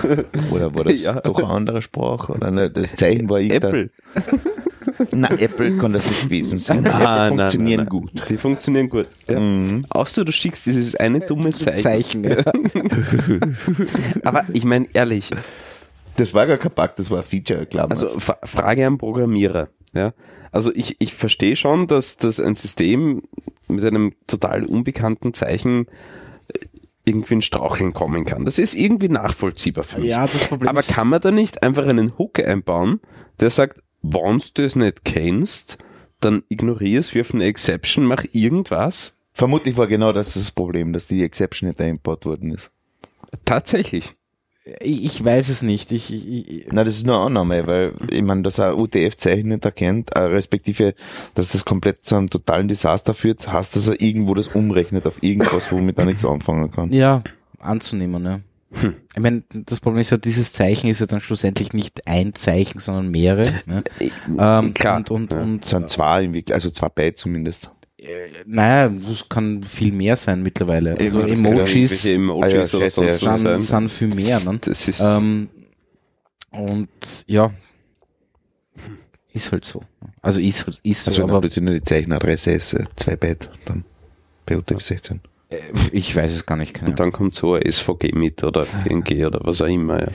Oder war das Ja. doch eine andere Sprache? Oder ne? Das Zeichen war Apple. Na, Apple kann das nicht gewesen sein. Ah, Apple nein, funktionieren nein, nein. gut. Die funktionieren gut. Ja. Mhm. Außer du schickst dieses eine dumme Zeichen. Zeichen. Ja. Aber ich meine ehrlich, Das war gar kein Bug, das war ein Feature, klar. also Fra Frage am Programmierer. Ja, also ich, ich verstehe schon, dass, dass ein System mit einem total unbekannten Zeichen äh, irgendwie in Straucheln kommen kann. Das ist irgendwie nachvollziehbar für mich. ja, das Problem Aber kann man da nicht einfach einen Hook einbauen, der sagt, wenn du es nicht kennst, dann ignorier es, wirf eine Exception, mach irgendwas. Vermutlich war genau das das Problem, dass die Exception nicht eingebaut worden ist. Tatsächlich. ich, weiß es nicht. Ich, ich, ich, Na, das ist nur eine Annahme, weil ich meine, dass er UTF-Zeichen nicht erkennt, äh, respektive, dass das komplett zu einem totalen Desaster führt, heißt, dass er irgendwo das umrechnet auf irgendwas, womit er nichts anfangen kann. ja, anzunehmen, ne? Ich meine, das Problem ist ja, dieses Zeichen ist ja dann schlussendlich nicht ein Zeichen, sondern mehrere. Ne? Ähm, Klar, Und, und, ja. und Es sind zwei, also zwei Byte zumindest. naja, das kann viel mehr sein mittlerweile. Also Eben, Emojis Emojis Ah ja, oder ja, sind, sind viel mehr. Ne? Das ist, Ähm, und ja, ist halt so. Also ist, halt- ist so, Also aber plötzlich nur die Zeichenadresse ist äh, zwei Byte, dann bei UTF-16. Äh, ich weiß es gar nicht. Keine und dann kommt so ein SVG mit oder PNG oder was auch immer. Ja.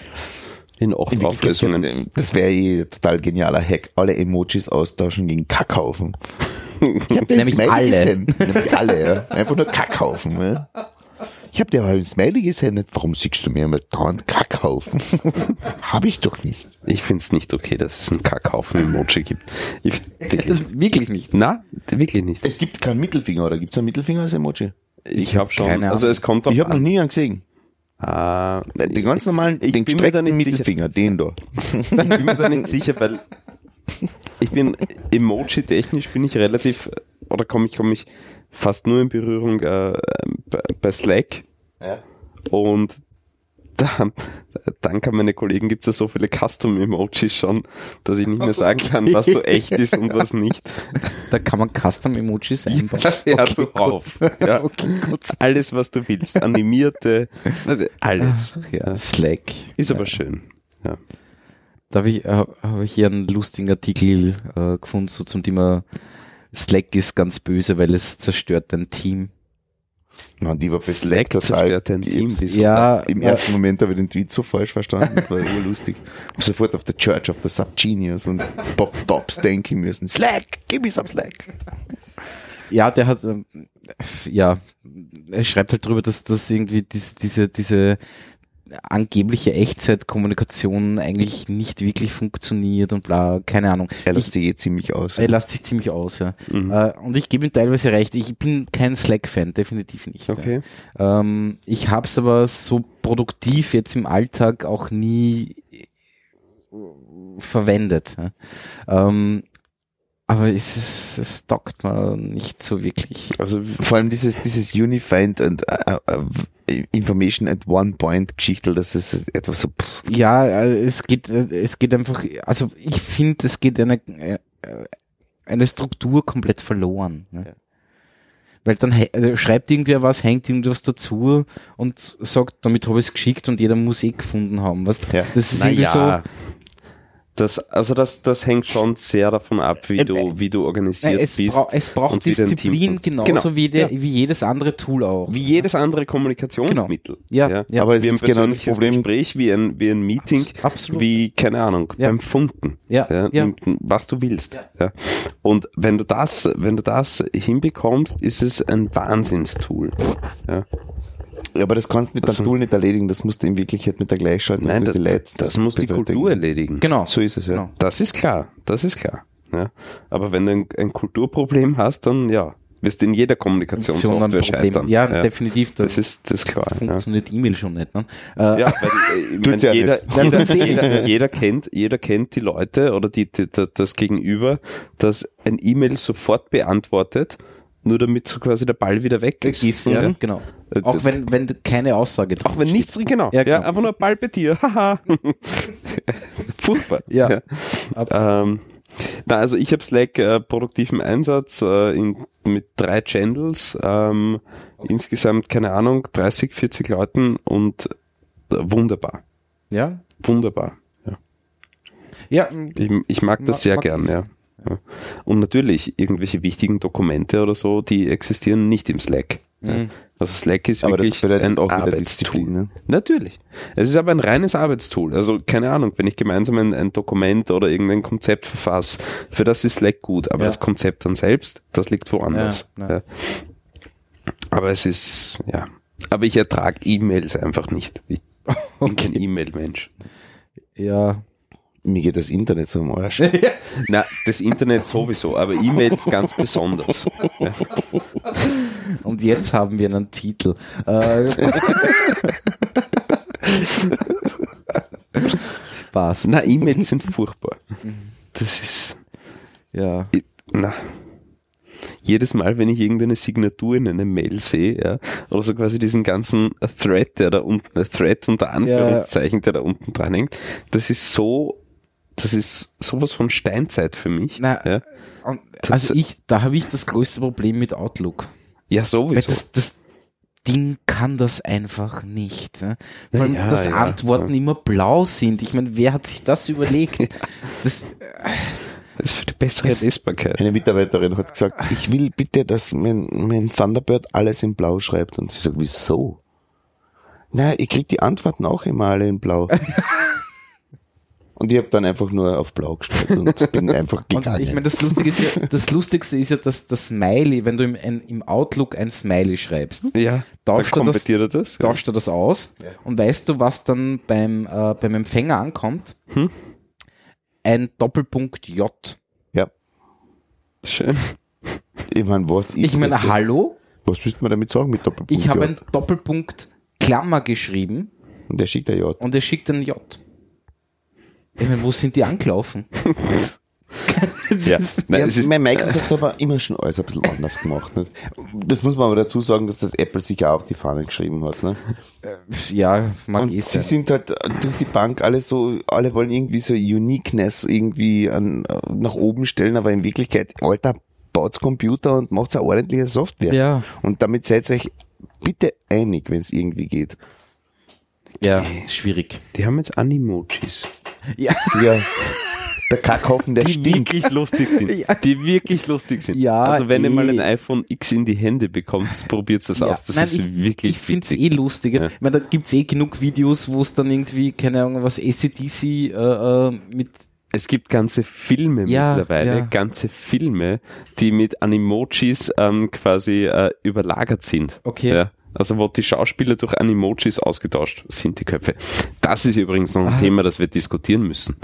In acht Auflösungen. äh, Das wäre eh ein total genialer Hack. Alle Emojis austauschen gegen Kackhaufen. Ich hab den Nämlich Smiley alle. Nämlich alle, ja. Einfach nur Kackhaufen. Ja. Ich habe dir aber ein Smiley gesendet. Warum siehst du mir immer dauernd Kackhaufen? habe ich doch nicht. Ich finde es nicht okay, dass es einen Kackhaufen-Emoji gibt. Ich, wirklich, Wirklich nicht. na, wirklich nicht. Es gibt keinen Mittelfinger, oder gibt es einen Mittelfinger als Emoji? Ich habe schon, also es kommt doch Ich habe noch nie einen gesehen. Ah, Den ganz normalen, Ich den bin mir da gestreckten nicht sicher. Mittelfinger, den da. ich bin mir da nicht sicher, weil ich bin Emoji-technisch bin ich relativ, oder komme ich, komme ich fast nur in Berührung äh, bei, bei Slack Ja. und da, dank an meine Kollegen gibt es ja so viele Custom-Emojis schon, dass ich nicht mehr sagen kann, was so echt ist und was nicht. Da kann man Custom-Emojis einbauen. Ja, Okay, zuhauf. Ja. Okay. Alles, was du willst. Animierte, alles. Ach, ja, Slack. Ist aber schön. Ja. Da habe ich, äh, hab ich hier einen lustigen Artikel äh, gefunden, so zum Thema Slack ist ganz böse, weil es zerstört dein Team. Nein, die war die so- Ja, Im ersten Moment habe ich den Tweet so falsch verstanden, das war urlustig. Hab sofort auf the Church of the Subgenius und Bob Dobbs denken müssen. Slack, give me some Slack. Ja, der hat, ähm, ja, er schreibt halt drüber, dass das irgendwie dies, diese, diese angebliche Echtzeitkommunikation eigentlich nicht wirklich funktioniert und bla, keine Ahnung. Er lässt sich eh ziemlich aus. Er lässt sich ziemlich aus, ja. Mhm. Äh, und ich gebe ihm teilweise recht. Ich bin kein Slack-Fan, definitiv nicht. Okay. Ja. Ähm, ich habe es aber so produktiv jetzt im Alltag auch nie verwendet. Ja. Ähm, aber es, ist, es taugt mir nicht so wirklich. Also vor allem dieses, dieses Unified and uh, uh, Information at One Point Geschichte, das ist etwas so, pff, Ja, äh, es geht, es geht einfach, also ich finde, es geht eine, eine Struktur komplett verloren. Ne? Ja. Weil dann äh, schreibt irgendwer was, hängt irgendwas dazu und sagt, damit habe ich es geschickt und jeder muss eh gefunden haben. Was, Ja. Das ist irgendwie Naja, das, also das, das hängt schon sehr davon ab, wie Äh, du, wie du organisiert Äh, es, bist. brau es braucht Disziplin genauso Genau. wie, der, Ja. wie jedes andere Tool auch. Wie jedes andere Kommunikationsmittel. Ja, ja. Aber es wie ein ist genau das persönliches Problem. Gespräch, wie ein, wie ein Meeting, Abs- absolut. wie, keine Ahnung, Ja. beim Funken. Ja, ja. Was du willst. Ja. Und wenn du das, wenn du das hinbekommst, ist es ein Wahnsinnstool. Ja. Ja, aber das kannst du mit Also- dem Tool nicht erledigen, das musst du in Wirklichkeit mit der Gleichschaltung Nein, das, die Leute das muss die. Kultur erledigen. Genau. So ist es, ja. Genau. Das ist klar, das ist klar. Ja. Aber wenn du ein, ein Kulturproblem hast, dann ja, wirst du in jeder Kommunikationssoftware scheitern. Ja, definitiv. Da Das ist, das ist klar. Ja. funktioniert E-Mail schon nicht. Ne? Äh, Ja, weil äh, mein, ja jeder, nicht. jeder, jeder, jeder, kennt, jeder kennt die Leute oder die, die, das Gegenüber, das ein E-Mail sofort beantwortet, nur damit quasi der Ball wieder weg ist. Ist, ja, genau. Äh, Auch das- wenn, wenn keine Aussage drin Auch wenn nichts drin, genau. Ja, Ja, genau. einfach nur Ball bei dir. Haha. Furchtbar. Ja, absolut. Ähm, na, also ich habe Slack äh, produktiv im Einsatz äh, in, mit drei Channels, ähm, insgesamt, keine Ahnung, 30, 40 Leuten und äh, wunderbar. ja, Wunderbar. Ja. ja, Ich, ich mag das Mag- sehr gern, das. ja. Ja. Und natürlich, irgendwelche wichtigen Dokumente oder so, die existieren nicht im Slack. Ja. Mhm. Also Slack ist Aber wirklich ein Arbeitstool. Ne? Natürlich. Es ist aber ein reines Arbeitstool. Also keine Ahnung, wenn ich gemeinsam ein, ein Dokument oder irgendein Konzept verfasse, für das ist Slack gut, aber Ja. das Konzept dann selbst, das liegt woanders. Ja. Aber es ist, ja. Aber ich ertrage E-Mails einfach nicht. Ich bin kein E-Mail-Mensch. ja. Mir geht das Internet so am Arsch. Na, das Internet sowieso, aber E-Mails ganz besonders. Ja. Und jetzt haben wir einen Titel. Äh, Passt. Na, E-Mails sind furchtbar. Das ist, Ja. ich- na. Jedes Mal, wenn ich irgendeine Signatur in einer Mail sehe, ja, oder so quasi diesen ganzen Thread, der da unten, Thread unter Anführungszeichen, der da unten dran hängt, das ist so, das ist sowas von Steinzeit für mich. Na, ja. Und, Das- also ich, da habe ich das größte Problem mit Outlook. ja, Weil sowieso. das, das Ding kann das einfach nicht. Ne? Vor allem, Ja, dass ja, Antworten immer blau sind. Ich meine, wer hat sich das überlegt? Das, Das ist für die bessere Es- Lesbarkeit. Eine Mitarbeiterin hat gesagt, ich will bitte, dass mein, mein Thunderbird alles in Blau schreibt. Und sie sagt, wieso? Na, ich krieg die Antworten auch immer alle in Blau. Und ich habe dann einfach nur auf blau gestellt und bin einfach Und gegangen. ich meine, das Lustige ist ja, das Lustigste ist ja, dass das Smiley, wenn du im, ein, im Outlook ein Smiley schreibst, Ja, tauscht er das, er das. Ja. tauscht er das aus und weißt du, was dann beim, äh, beim Empfänger ankommt? Hm? Ein Doppelpunkt J. ja. Schön. Ich meine, was Ich meine, hallo? Was willst du mir damit sagen mit Doppelpunkt? Ich habe J? ein Doppelpunkt Klammer geschrieben Und der schickt ein J. und er schickt ein J. Ich meine, wo sind die angelaufen? Ja. ist- Nein, Ja, es ist- mein Microsoft hat aber immer schon alles ein bisschen anders gemacht. Nicht? Das muss man aber dazu sagen, dass das Apple sich auch auf die Fahne geschrieben hat. Ne? ja, mag Und sie sein. sind halt durch die Bank alle so, alle wollen irgendwie so Uniqueness irgendwie an, nach oben stellen, aber in Wirklichkeit, Alter, baut's Computer und macht's eine ordentliche Software. Ja. Und damit seid ihr euch bitte einig, wenn es irgendwie geht. Ja, schwierig. Die haben jetzt Animojis. Ja, Ja. Der Kackhaufen, der die stinkt. wirklich lustig sind. Ja. Die wirklich lustig sind. Ja, also wenn ihr eh. mal ein iPhone X in die Hände bekommt, probiert es Ja, aus. Das nein, ist ich, wirklich Ich finde es eh lustig. Ja. Ich meine, da gibt's eh genug Videos, wo es dann irgendwie, keine Ahnung, was ACDC äh, äh, mit Es gibt ganze Filme Ja, mittlerweile, ja. ganze Filme, die mit Animojis ähm, quasi äh, überlagert sind. Okay. Ja. Also wo die Schauspieler durch Animojis ausgetauscht sind, die Köpfe. Das ist übrigens noch ein Ah. Thema, das wir diskutieren müssen.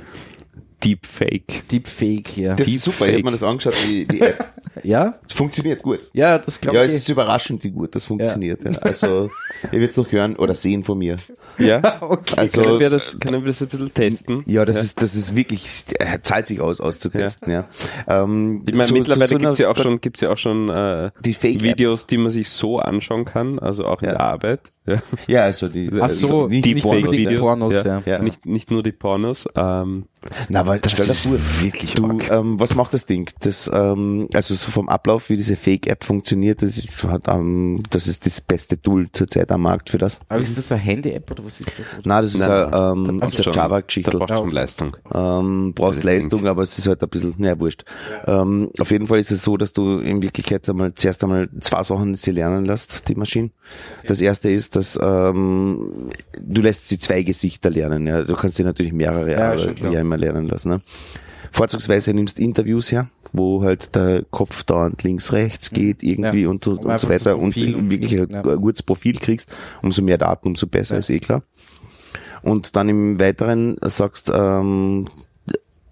Deepfake. Deepfake, ja. Das ist super, ich habe mir das angeschaut, die, die App. ja? Es funktioniert gut. Ja, das glaube Ja, ich. es ist überraschend, wie gut das funktioniert. Ja. Also, ihr werdet noch hören oder sehen von mir. Ja. okay. Also, können, wir das, können wir das ein bisschen testen? ja, das ist, das ist wirklich, äh, zahlt sich aus, auszutesten, ja. Ähm, Ich meine, so- mittlerweile so- so gibt's ja auch schon, gibt's ja auch schon äh, Die Fake-App. Videos, die man sich so anschauen kann, also auch in Ja. der Arbeit. Ja. Ja, also die, Ach so, wie die die Pornos, die ja. Pornos, ja. Ja. Nicht, nicht nur die Pornos. Ähm, Na, weil, stell dir ist wirklich du, arg. ähm, was macht das Ding? Das, ähm, also so vom Ablauf, wie diese Fake-App funktioniert, das ist, hat, ähm, das ist das beste Tool zurzeit am Markt für das. Aber ist das eine Handy-App oder was ist das? Na, das ist Nein, eine, ähm, schon- Java-Geschichte. Da brauchst du schon Leistung. ähm, brauchst Das Leistung, aber es ist halt ein bisschen, naja, wurscht. Ähm, auf jeden Fall ist es so, dass du in Wirklichkeit einmal zuerst einmal zwei Sachen sie lernen lässt, die Maschine. Das erste ist, dass ähm, du lässt sie zwei Gesichter lernen. Ja. Du kannst sie natürlich mehrere Ja, aber schon klar. ja immer lernen lassen. Ne? Vorzugsweise nimmst Interviews her, wo halt der Kopf dauernd links, rechts geht irgendwie Ja. und, so- Um und so weiter und und- wirklich ein gutes Profil kriegst. Umso mehr Daten, umso besser, ist eh klar. Und dann im Weiteren sagst, ähm,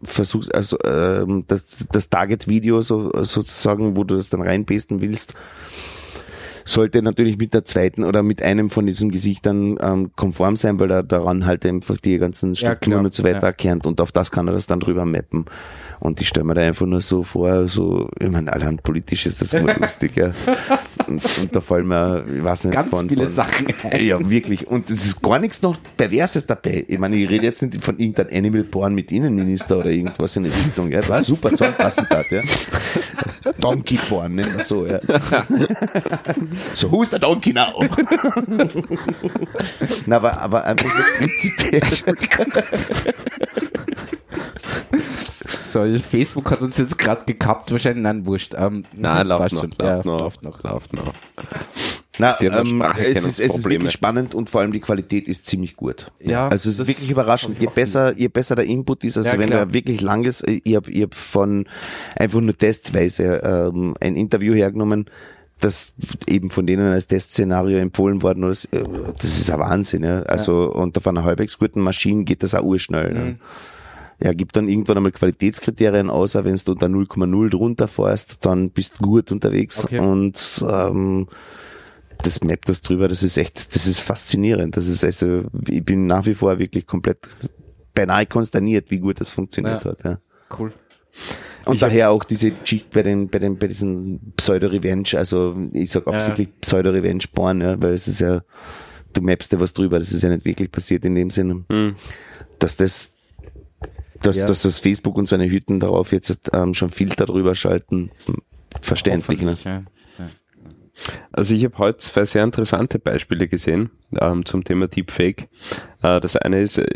versuchst, also ähm, das, das Target-Video so, sozusagen, wo du das dann reinpasten willst, sollte natürlich mit der zweiten oder mit einem von diesen Gesichtern ähm, konform sein, weil er daran halt einfach die ganzen Ja, Strukturen klar, und so weiter ja. erkennt und auf das kann er das dann drüber mappen. Und ich stelle mir da einfach nur so vor, so, ich meine, allein politisch ist das wohl lustig, ja. Und, und da fallen mir, ich weiß nicht, Ganz von, viele von, Sachen ein. ja, wirklich. Und es ist gar nichts noch Perverses dabei. Ich meine, ich rede jetzt nicht von irgendeinem Animal Porn mit Innenminister oder irgendwas in die Richtung. Ja. Was? Super zusammenpassend hat, ja. Donkey Porn, nennen wir so, ja. So, who's the donkey now? Na, aber, aber einfach nur prinzipiell. So, Facebook hat uns jetzt gerade gekappt, wahrscheinlich, nein, wurscht. Ähm, Nein, läuft noch, läuft Ja, noch, läuft noch. läuft noch. Na, ähm, es, ist, es ist wirklich spannend und vor allem die Qualität ist ziemlich gut. Ja, also es ist wirklich überraschend. Je besser, je besser der Input ist, also Ja, wenn klar. er wirklich lang ist, äh, ich habe ich hab von einfach nur testweise ähm, ein Interview hergenommen, das eben von denen als Testszenario empfohlen worden ist. Äh, Das ist ein Wahnsinn. Ja. Also und auf einer halbwegs guten Maschine geht das auch urschnell. Mhm. Ne? Ja, gibt dann irgendwann einmal Qualitätskriterien außer wenn du unter 0,0 drunter fährst, dann bist du gut unterwegs Okay. und ähm, das mappt das drüber, das ist echt, das ist faszinierend. Das ist also, ich bin nach wie vor wirklich komplett beinahe konsterniert, wie gut das funktioniert Ja. hat. Ja. Cool. Und daher auch diese Geschichte bei den, bei den, bei diesen Pseudo-Revenge, also ich sag Ja. absichtlich Pseudo-Revenge-Porn, ja, weil es ist ja, du mappst dir was drüber, das ist ja nicht wirklich passiert in dem Sinne. Hm. Dass das, dass, Ja. dass das Facebook und seine Hütten darauf jetzt ähm, schon Filter drüber schalten, verständlich, ne? Ja. Also ich habe heute zwei sehr interessante Beispiele gesehen ähm, zum Thema Deepfake. Äh, das eine ist, äh,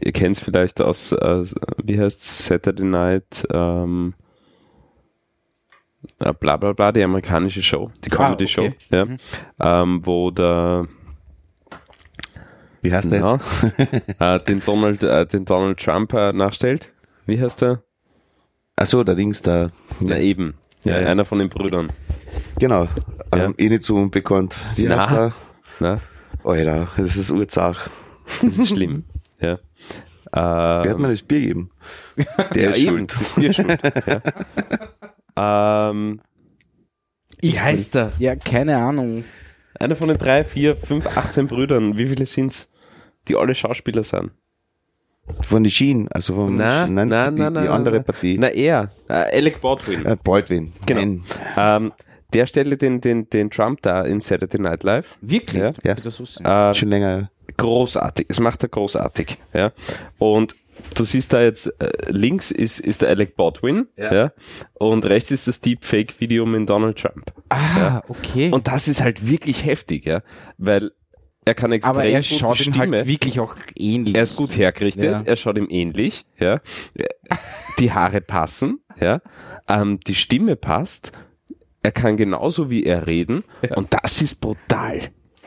ihr kennt es vielleicht aus, äh, wie heißt Saturday Night, ähm, äh, bla bla bla, die amerikanische Show, die Ah, Comedy-Show, okay. ja, ähm, wo der Wie heißt der Ja. jetzt? äh, den, Donald, äh, den Donald Trump äh, nachstellt. Wie heißt der? Achso, der Dings da. Na eben. Ja, Ja, ja. Einer von den Brüdern. Genau. Ähm, eh nicht so unbekannt. Wie Na. heißt der? Na, Alter, das ist Urzach. das ist schlimm. ja. Äh, Wer hat mir das Bier gegeben? Der ja, ist eben, schuld. Das Bier ist schuld. ja. ähm, wie heißt er? Ja, keine Ahnung. Einer von den drei, vier, fünf, 18 Brüdern. Wie viele sind's? Die alle Schauspieler sind. Von den Schienen, also vom Na, Sch- nein, na, die, na, die andere. Partie. Na, er. Äh, Alec Baldwin. Äh, Baldwin. Genau. Ähm, der stelle den, den, den Trump da in Saturday Night Live. Wirklich? Ja. Ja. Das wusste ich nicht. Äh, Schon länger. großartig. Es macht er großartig. Ja. Und du siehst da jetzt, äh, links ist, ist der Alec Baldwin. Ja. Ja. Und rechts ist das Deepfake-Video mit Donald Trump. ah, okay. Und das ist halt wirklich heftig, ja. Weil er kann extrem aber er schaut ihm Stimme. halt wirklich auch ähnlich. Er ist gut hergerichtet, Ja. er schaut ihm ähnlich, ja. Die Haare passen, ja. Ähm, die Stimme passt. Er kann genauso wie er reden. Und das ist brutal.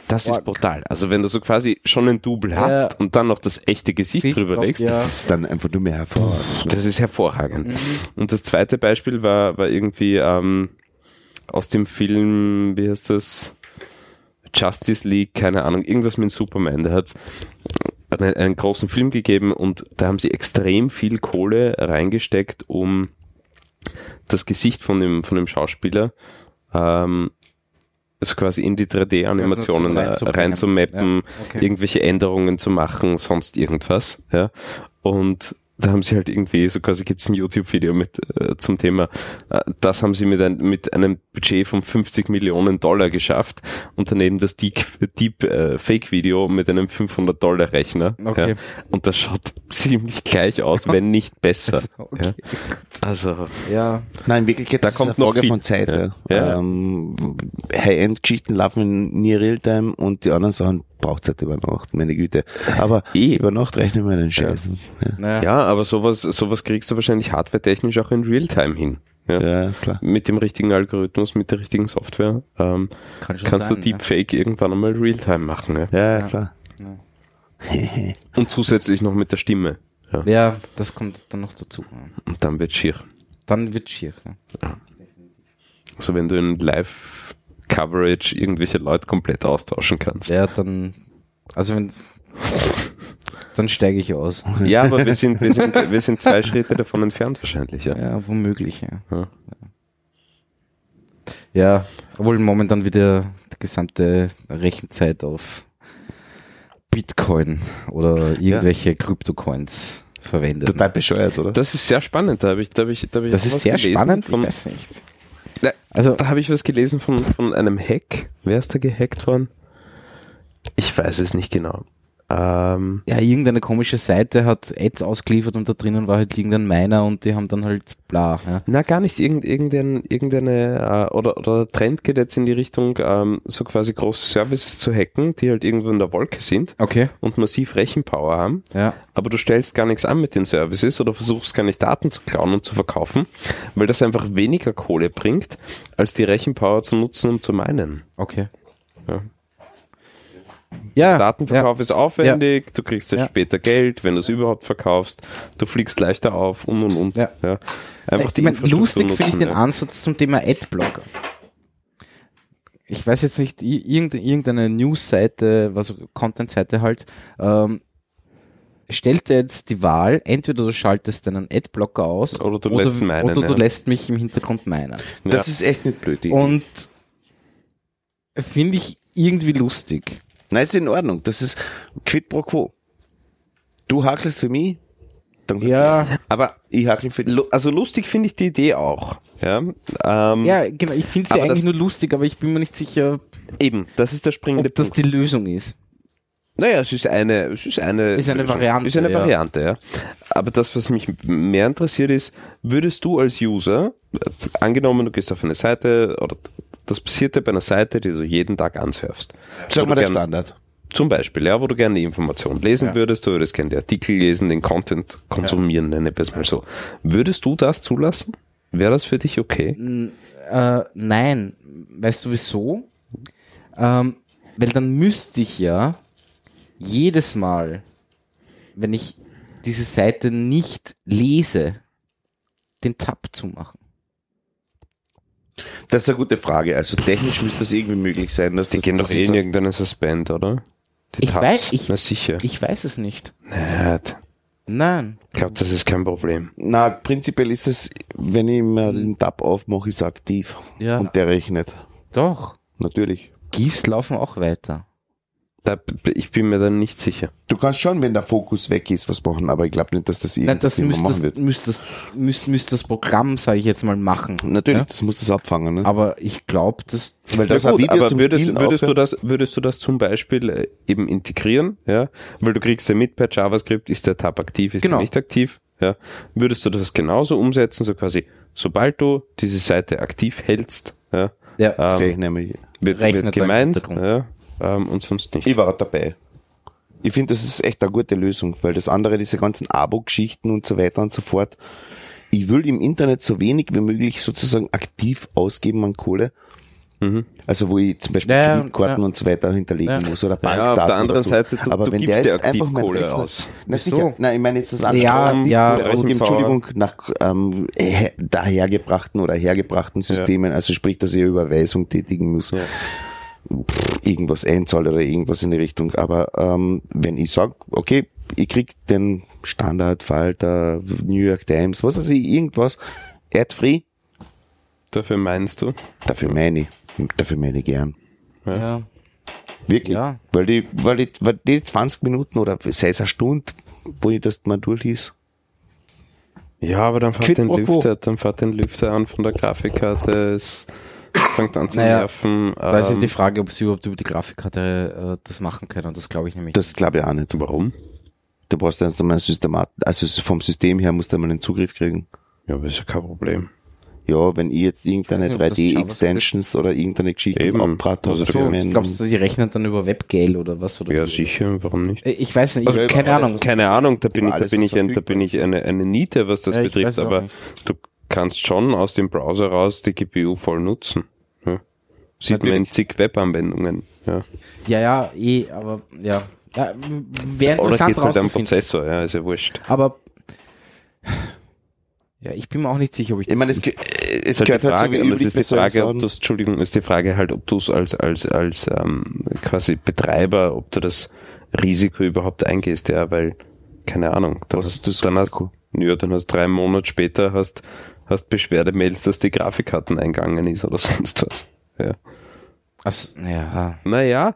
Das ist Fuck. brutal. Also wenn du so quasi schon ein Double Ja. hast und dann noch das echte Gesicht Ich drüber legst, ja. Das ist dann einfach nur mehr hervorragend. ne? das ist hervorragend. Und das zweite Beispiel war, war irgendwie ähm, aus dem Film, wie heißt das? Justice League, keine Ahnung, irgendwas mit Superman. Da hat einen, einen großen Film gegeben und da haben sie extrem viel Kohle reingesteckt, um das Gesicht von dem, von dem Schauspieler ähm, also quasi in die 3D-Animationen Ja, äh, reinzubringen. reinzumappen, Ja, okay. irgendwelche Änderungen zu machen, sonst irgendwas. Ja. Und da haben sie halt irgendwie, so quasi gibt es ein YouTube-Video mit äh, zum Thema, äh, das haben sie mit, ein, mit einem Budget von 50 Millionen Dollar geschafft und daneben das Deep, Deep äh, Fake-Video mit einem 500 Dollar Rechner. Okay. Ja. Und das schaut ziemlich gleich aus, wenn nicht besser. Okay. Ja. Also, ja. Nein, in Wirklichkeit Da das kommt ist eine noch Frage viel. von Zeit. Ja. Ähm, High-End-Geschichten laufen nie Realtime und die anderen Sachen braucht halt über Nacht, meine Güte. Aber Eh. über Nacht rechnen wir einen Scheiß. Ja. Naja. ja, aber sowas, sowas kriegst du wahrscheinlich hardware-technisch auch in Realtime hin. Ja. Ja, klar. Mit dem richtigen Algorithmus, mit der richtigen Software, ähm, Kann schon kannst sein, du Deepfake irgendwann einmal Realtime machen. Ja? Ja, Ja. klar. Und zusätzlich noch mit der Stimme. Ja. Ja. ja, das kommt dann noch dazu. Und dann wird schier. Dann wird schier. Ja. Also wenn du in Live-Coverage irgendwelche Leute komplett austauschen kannst. Ja, dann, also wenn, dann steige ich aus. Ja, aber wir sind, wir sind, wir sind zwei Schritte davon entfernt wahrscheinlich, ja. Ja, womöglich, ja. Ja. Ja, obwohl momentan wieder die gesamte Rechenzeit auf Bitcoin oder irgendwelche Kryptocoins verwendet. Total bescheuert, oder? Das ist sehr spannend, da habe ich, da habe ich, da habe ich Das ist sehr spannend, Von, ich weiß nicht. Na, Also, Da habe ich was gelesen von, von einem Hack. Wer ist da gehackt worden? Ich weiß es nicht genau. Ähm, ja, irgendeine komische Seite hat Ads ausgeliefert und da drinnen war halt irgendein Miner und die haben dann halt bla. Ja. na, gar nicht. Irgend, irgendein, irgendeine, äh, oder, oder der Trend geht jetzt in die Richtung, ähm, so quasi große Services zu hacken, die halt irgendwo in der Wolke sind Okay. und massiv Rechenpower haben. Ja. aber du stellst gar nichts an mit den Services oder versuchst gar nicht Daten zu klauen und zu verkaufen, weil das einfach weniger Kohle bringt, als die Rechenpower zu nutzen, um zu meinen. Okay. Ja. Ja. Datenverkauf ist aufwendig, du kriegst Ja. später Geld, wenn du es überhaupt verkaufst, du fliegst leichter auf und und und. Ja. Einfach ich die mein, Infrastruktur lustig finde ich den ja. Ansatz zum Thema Adblocker. Ich weiß jetzt nicht, irgendeine, News-Seite, also Content-Seite halt, ähm, stellt dir jetzt die Wahl, entweder du schaltest deinen Adblocker aus Oder du lässt meinen, oder du ja. lässt mich im Hintergrund meinen. Das Ja. ist echt nicht blöd. Und finde ich irgendwie lustig. Nein, ist in Ordnung. Das ist quid pro quo. Du hakelst für mich, dann Ja, Aber ich hakel für dich. lu- also lustig finde ich die Idee auch. Ja, ähm, ja genau, ich finde sie Aber eigentlich das- nur lustig, aber ich bin mir nicht sicher, eben, das ist der springende ob das Punkt. die Lösung ist. Naja, es ist eine, es ist eine, Ist eine Variante, Ist eine ja. Variante, ja. Aber das, was mich mehr interessiert ist, würdest du als User, angenommen, du gehst auf eine Seite, oder das passiert ja bei einer Seite, die du jeden Tag ansurfst. Sag mal der gern- Standard. Zum Beispiel, ja, wo du gerne die Information lesen Ja. würdest, du würdest gerne die Artikel lesen, den Content konsumieren, nenne ich es mal so. Würdest du das zulassen? Wäre das für dich okay? N- Äh, nein, weißt du wieso? Ähm, weil dann müsste ich ja jedes Mal, wenn ich diese Seite nicht lese, den Tab zumachen? Das ist eine gute Frage. Also technisch müsste das irgendwie möglich sein, dass Die das, gehen doch eh das- in irgendeine Suspend, oder? Die Ich weiß- ich- Na sicher. Ich weiß es nicht. Nicht. Nein. Ich glaube, das ist kein Problem. Na, prinzipiell ist es, wenn ich mir den Tab aufmache, ist er aktiv. Ja. Und der rechnet. Doch. Natürlich. GIFs laufen auch weiter. Da, ich bin mir dann nicht sicher. Du kannst schon, wenn der Fokus weg ist, was machen, aber ich glaube nicht, dass das Nein, das müsste machen das, wird. müsste das, müsste, müsste das Programm, sage ich jetzt mal, machen. Natürlich, Ja? das muss das abfangen. Ne? Aber ich glaube, dass Weil das ja, ein gut, Video aber zum würdest, Spielen würdest, du das, würdest du das zum Beispiel äh, eben integrieren, ja? Weil du kriegst ja mit per JavaScript, ist der Tab aktiv, ist Genau. der nicht aktiv, ja? Würdest du das genauso umsetzen, so quasi, sobald du diese Seite aktiv hältst, ja, ja, ähm, Rechne mich. wird, wird gemeint, ja, ähm, und sonst nicht. Ich war dabei. Ich finde, das ist echt eine gute Lösung, weil das andere, diese ganzen Abo-Geschichten und so weiter und so fort, ich will im Internet so wenig wie möglich sozusagen aktiv ausgeben an Kohle. Mhm. Also wo ich zum Beispiel Ja, ja, Kreditkarten ja. und so weiter hinterlegen Ja. muss oder Ja, Bankdaten auf der anderen so. Seite, du- Aber du wenn gibst der jetzt einfach Kohle Rechner, aus. Na Wieso? sicher, nein, ich meine jetzt das andere Ja, Aktiv- ja. Rechenpower. Entschuldigung, nach ähm, äh, dahergebrachten oder hergebrachten Systemen, also sprich, dass ich Überweisung tätigen muss. Irgendwas einzahlt oder irgendwas in die Richtung. Aber ähm, wenn ich sag, okay, ich krieg den Standard, Falter, New York Times, was weiß ich, irgendwas, ad-free, Dafür meinst du? dafür meine ich, dafür meine ich gern. ja, Wirklich. Ja. Weil die, weil die, weil die 20 Minuten oder sei es eine Stunde, wo ich das mal durchlies. Ja, aber dann fährt Quid den. Lüfter, dann fährt den Lüfter an von der Grafikkarte, es fängt an zu Naja, nerven. da ist eben ähm, die Frage, ob sie überhaupt über die Grafikkarte äh, das machen können. Und das glaube ich nämlich. Das glaube ich auch nicht. warum? Du brauchst erst einmal ein Systemat, also vom System her musst du einmal einen Zugriff kriegen. Ja, aber ist ja kein Problem. Ja, wenn ich jetzt irgendeine Ich weiß nicht, ob das 3D-Extensions oder irgendeine Geschichte Eben. abtrat Also oder so, für so, meinen- glaubst du, die rechnen dann über WebGale oder was? Oder Ja, sicher, warum nicht? Äh, Ich weiß nicht, ich Also, keine alles- Ahnung. Keine Ahnung, da bin ich, da bin ich, ein, da bin ich eine, eine Niete, was das Ja, betrifft, aber du kannst schon aus dem Browser raus die GPU voll nutzen. Ja. Sieht man in zig Webanwendungen. Ja. Ja, ja, eh, aber ja. ja Wäre Oder interessant geht mit. Prozessor, ja, ist ja wurscht. Aber ja, ich bin mir auch nicht sicher, ob ich Ich meine, es, äh, es ist halt gehört die halt so Frage, wie üblich das ist die Frage, ob du's, Entschuldigung, ist die Frage halt, ob du es als, als, als ähm, quasi Betreiber, ob du das Risiko überhaupt eingehst, ja, weil, keine Ahnung, dann Was hast, ist das dann hast, Risiko? Ja, dann hast drei Monate später hast, hast Beschwerdemails, dass die Grafikkarten eingegangen ist oder sonst was. Ja. also, ja, Naja,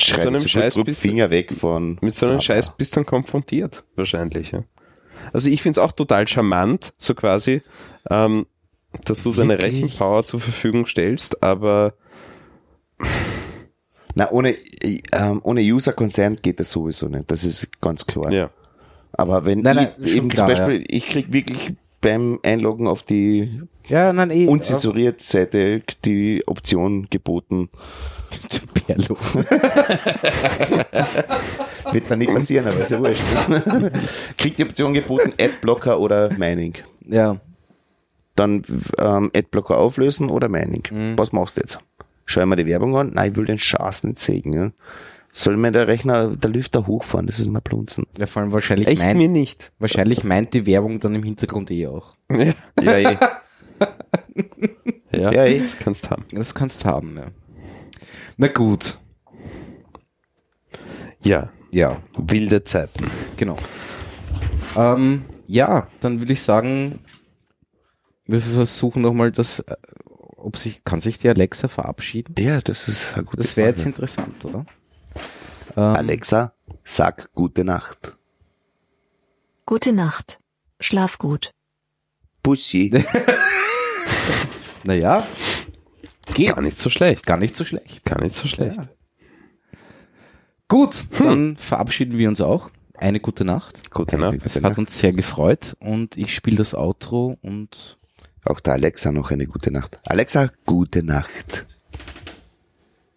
Schreib so einem sofort Scheiß zurück, bist- Finger weg von. mit so einem Scheiß bist du dann konfrontiert, wahrscheinlich, ja. Also ich find's auch total charmant, so quasi, ähm, dass du deine Wirklich? Rechenpower zur Verfügung stellst, aber Na, ohne, äh, ähm, ohne User Consent geht das sowieso nicht. Das ist ganz klar. ja. Aber wenn Nein, nein, ich, eben klar, zum Beispiel, ich krieg wirklich beim Einloggen auf die ja, nein, eh. unzensurierte Seite die Option geboten. Perlo. Wird dann nicht passieren, aber ist ja wurscht. Kriegt die Option geboten, Adblocker oder Mining. Ja, Dann ähm, Adblocker auflösen oder Mining. Mhm. Was machst du jetzt? Schau ich mir die Werbung an? Nein, ich will den Schaß nicht sägen. Ja? Soll mir der Rechner, der Lüfter hochfahren? Das ist mal Plunzen. ja, vor allem wahrscheinlich Echt meint, mir nicht. wahrscheinlich meint die Werbung dann im Hintergrund eh auch. Ja, Ja, eh. ja, Ja, eh. das kannst haben. Das kannst haben, ja. Na gut. Ja, Ja, wilde Zeiten. genau. Ähm, ja, dann würde ich sagen, wir versuchen nochmal das, äh, ob sich, kann sich die Alexa verabschieden? ja, das ist eine gute Das wäre jetzt interessant, oder? Alexa, sag gute Nacht. Gute Nacht. Schlaf gut. Pussy. Naja, geht. Gar nicht so schlecht. Gar nicht so schlecht. Gar nicht so schlecht. Ja. Gut, dann verabschieden wir uns auch. Eine gute Nacht. Gute Eine Nacht. Es hat Nacht. uns sehr gefreut und ich spiele das Outro und Auch der Alexa noch eine gute Nacht. Alexa, gute Nacht.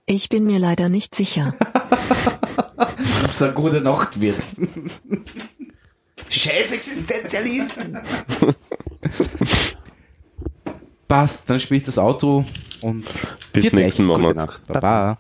Ich bin mir leider nicht sicher. ob es eine gute Nacht wird. Scheiß Existenzialisten. Passt, dann spiele ich das Outro und Bis nächsten. Monat. Gute Nacht. Baba.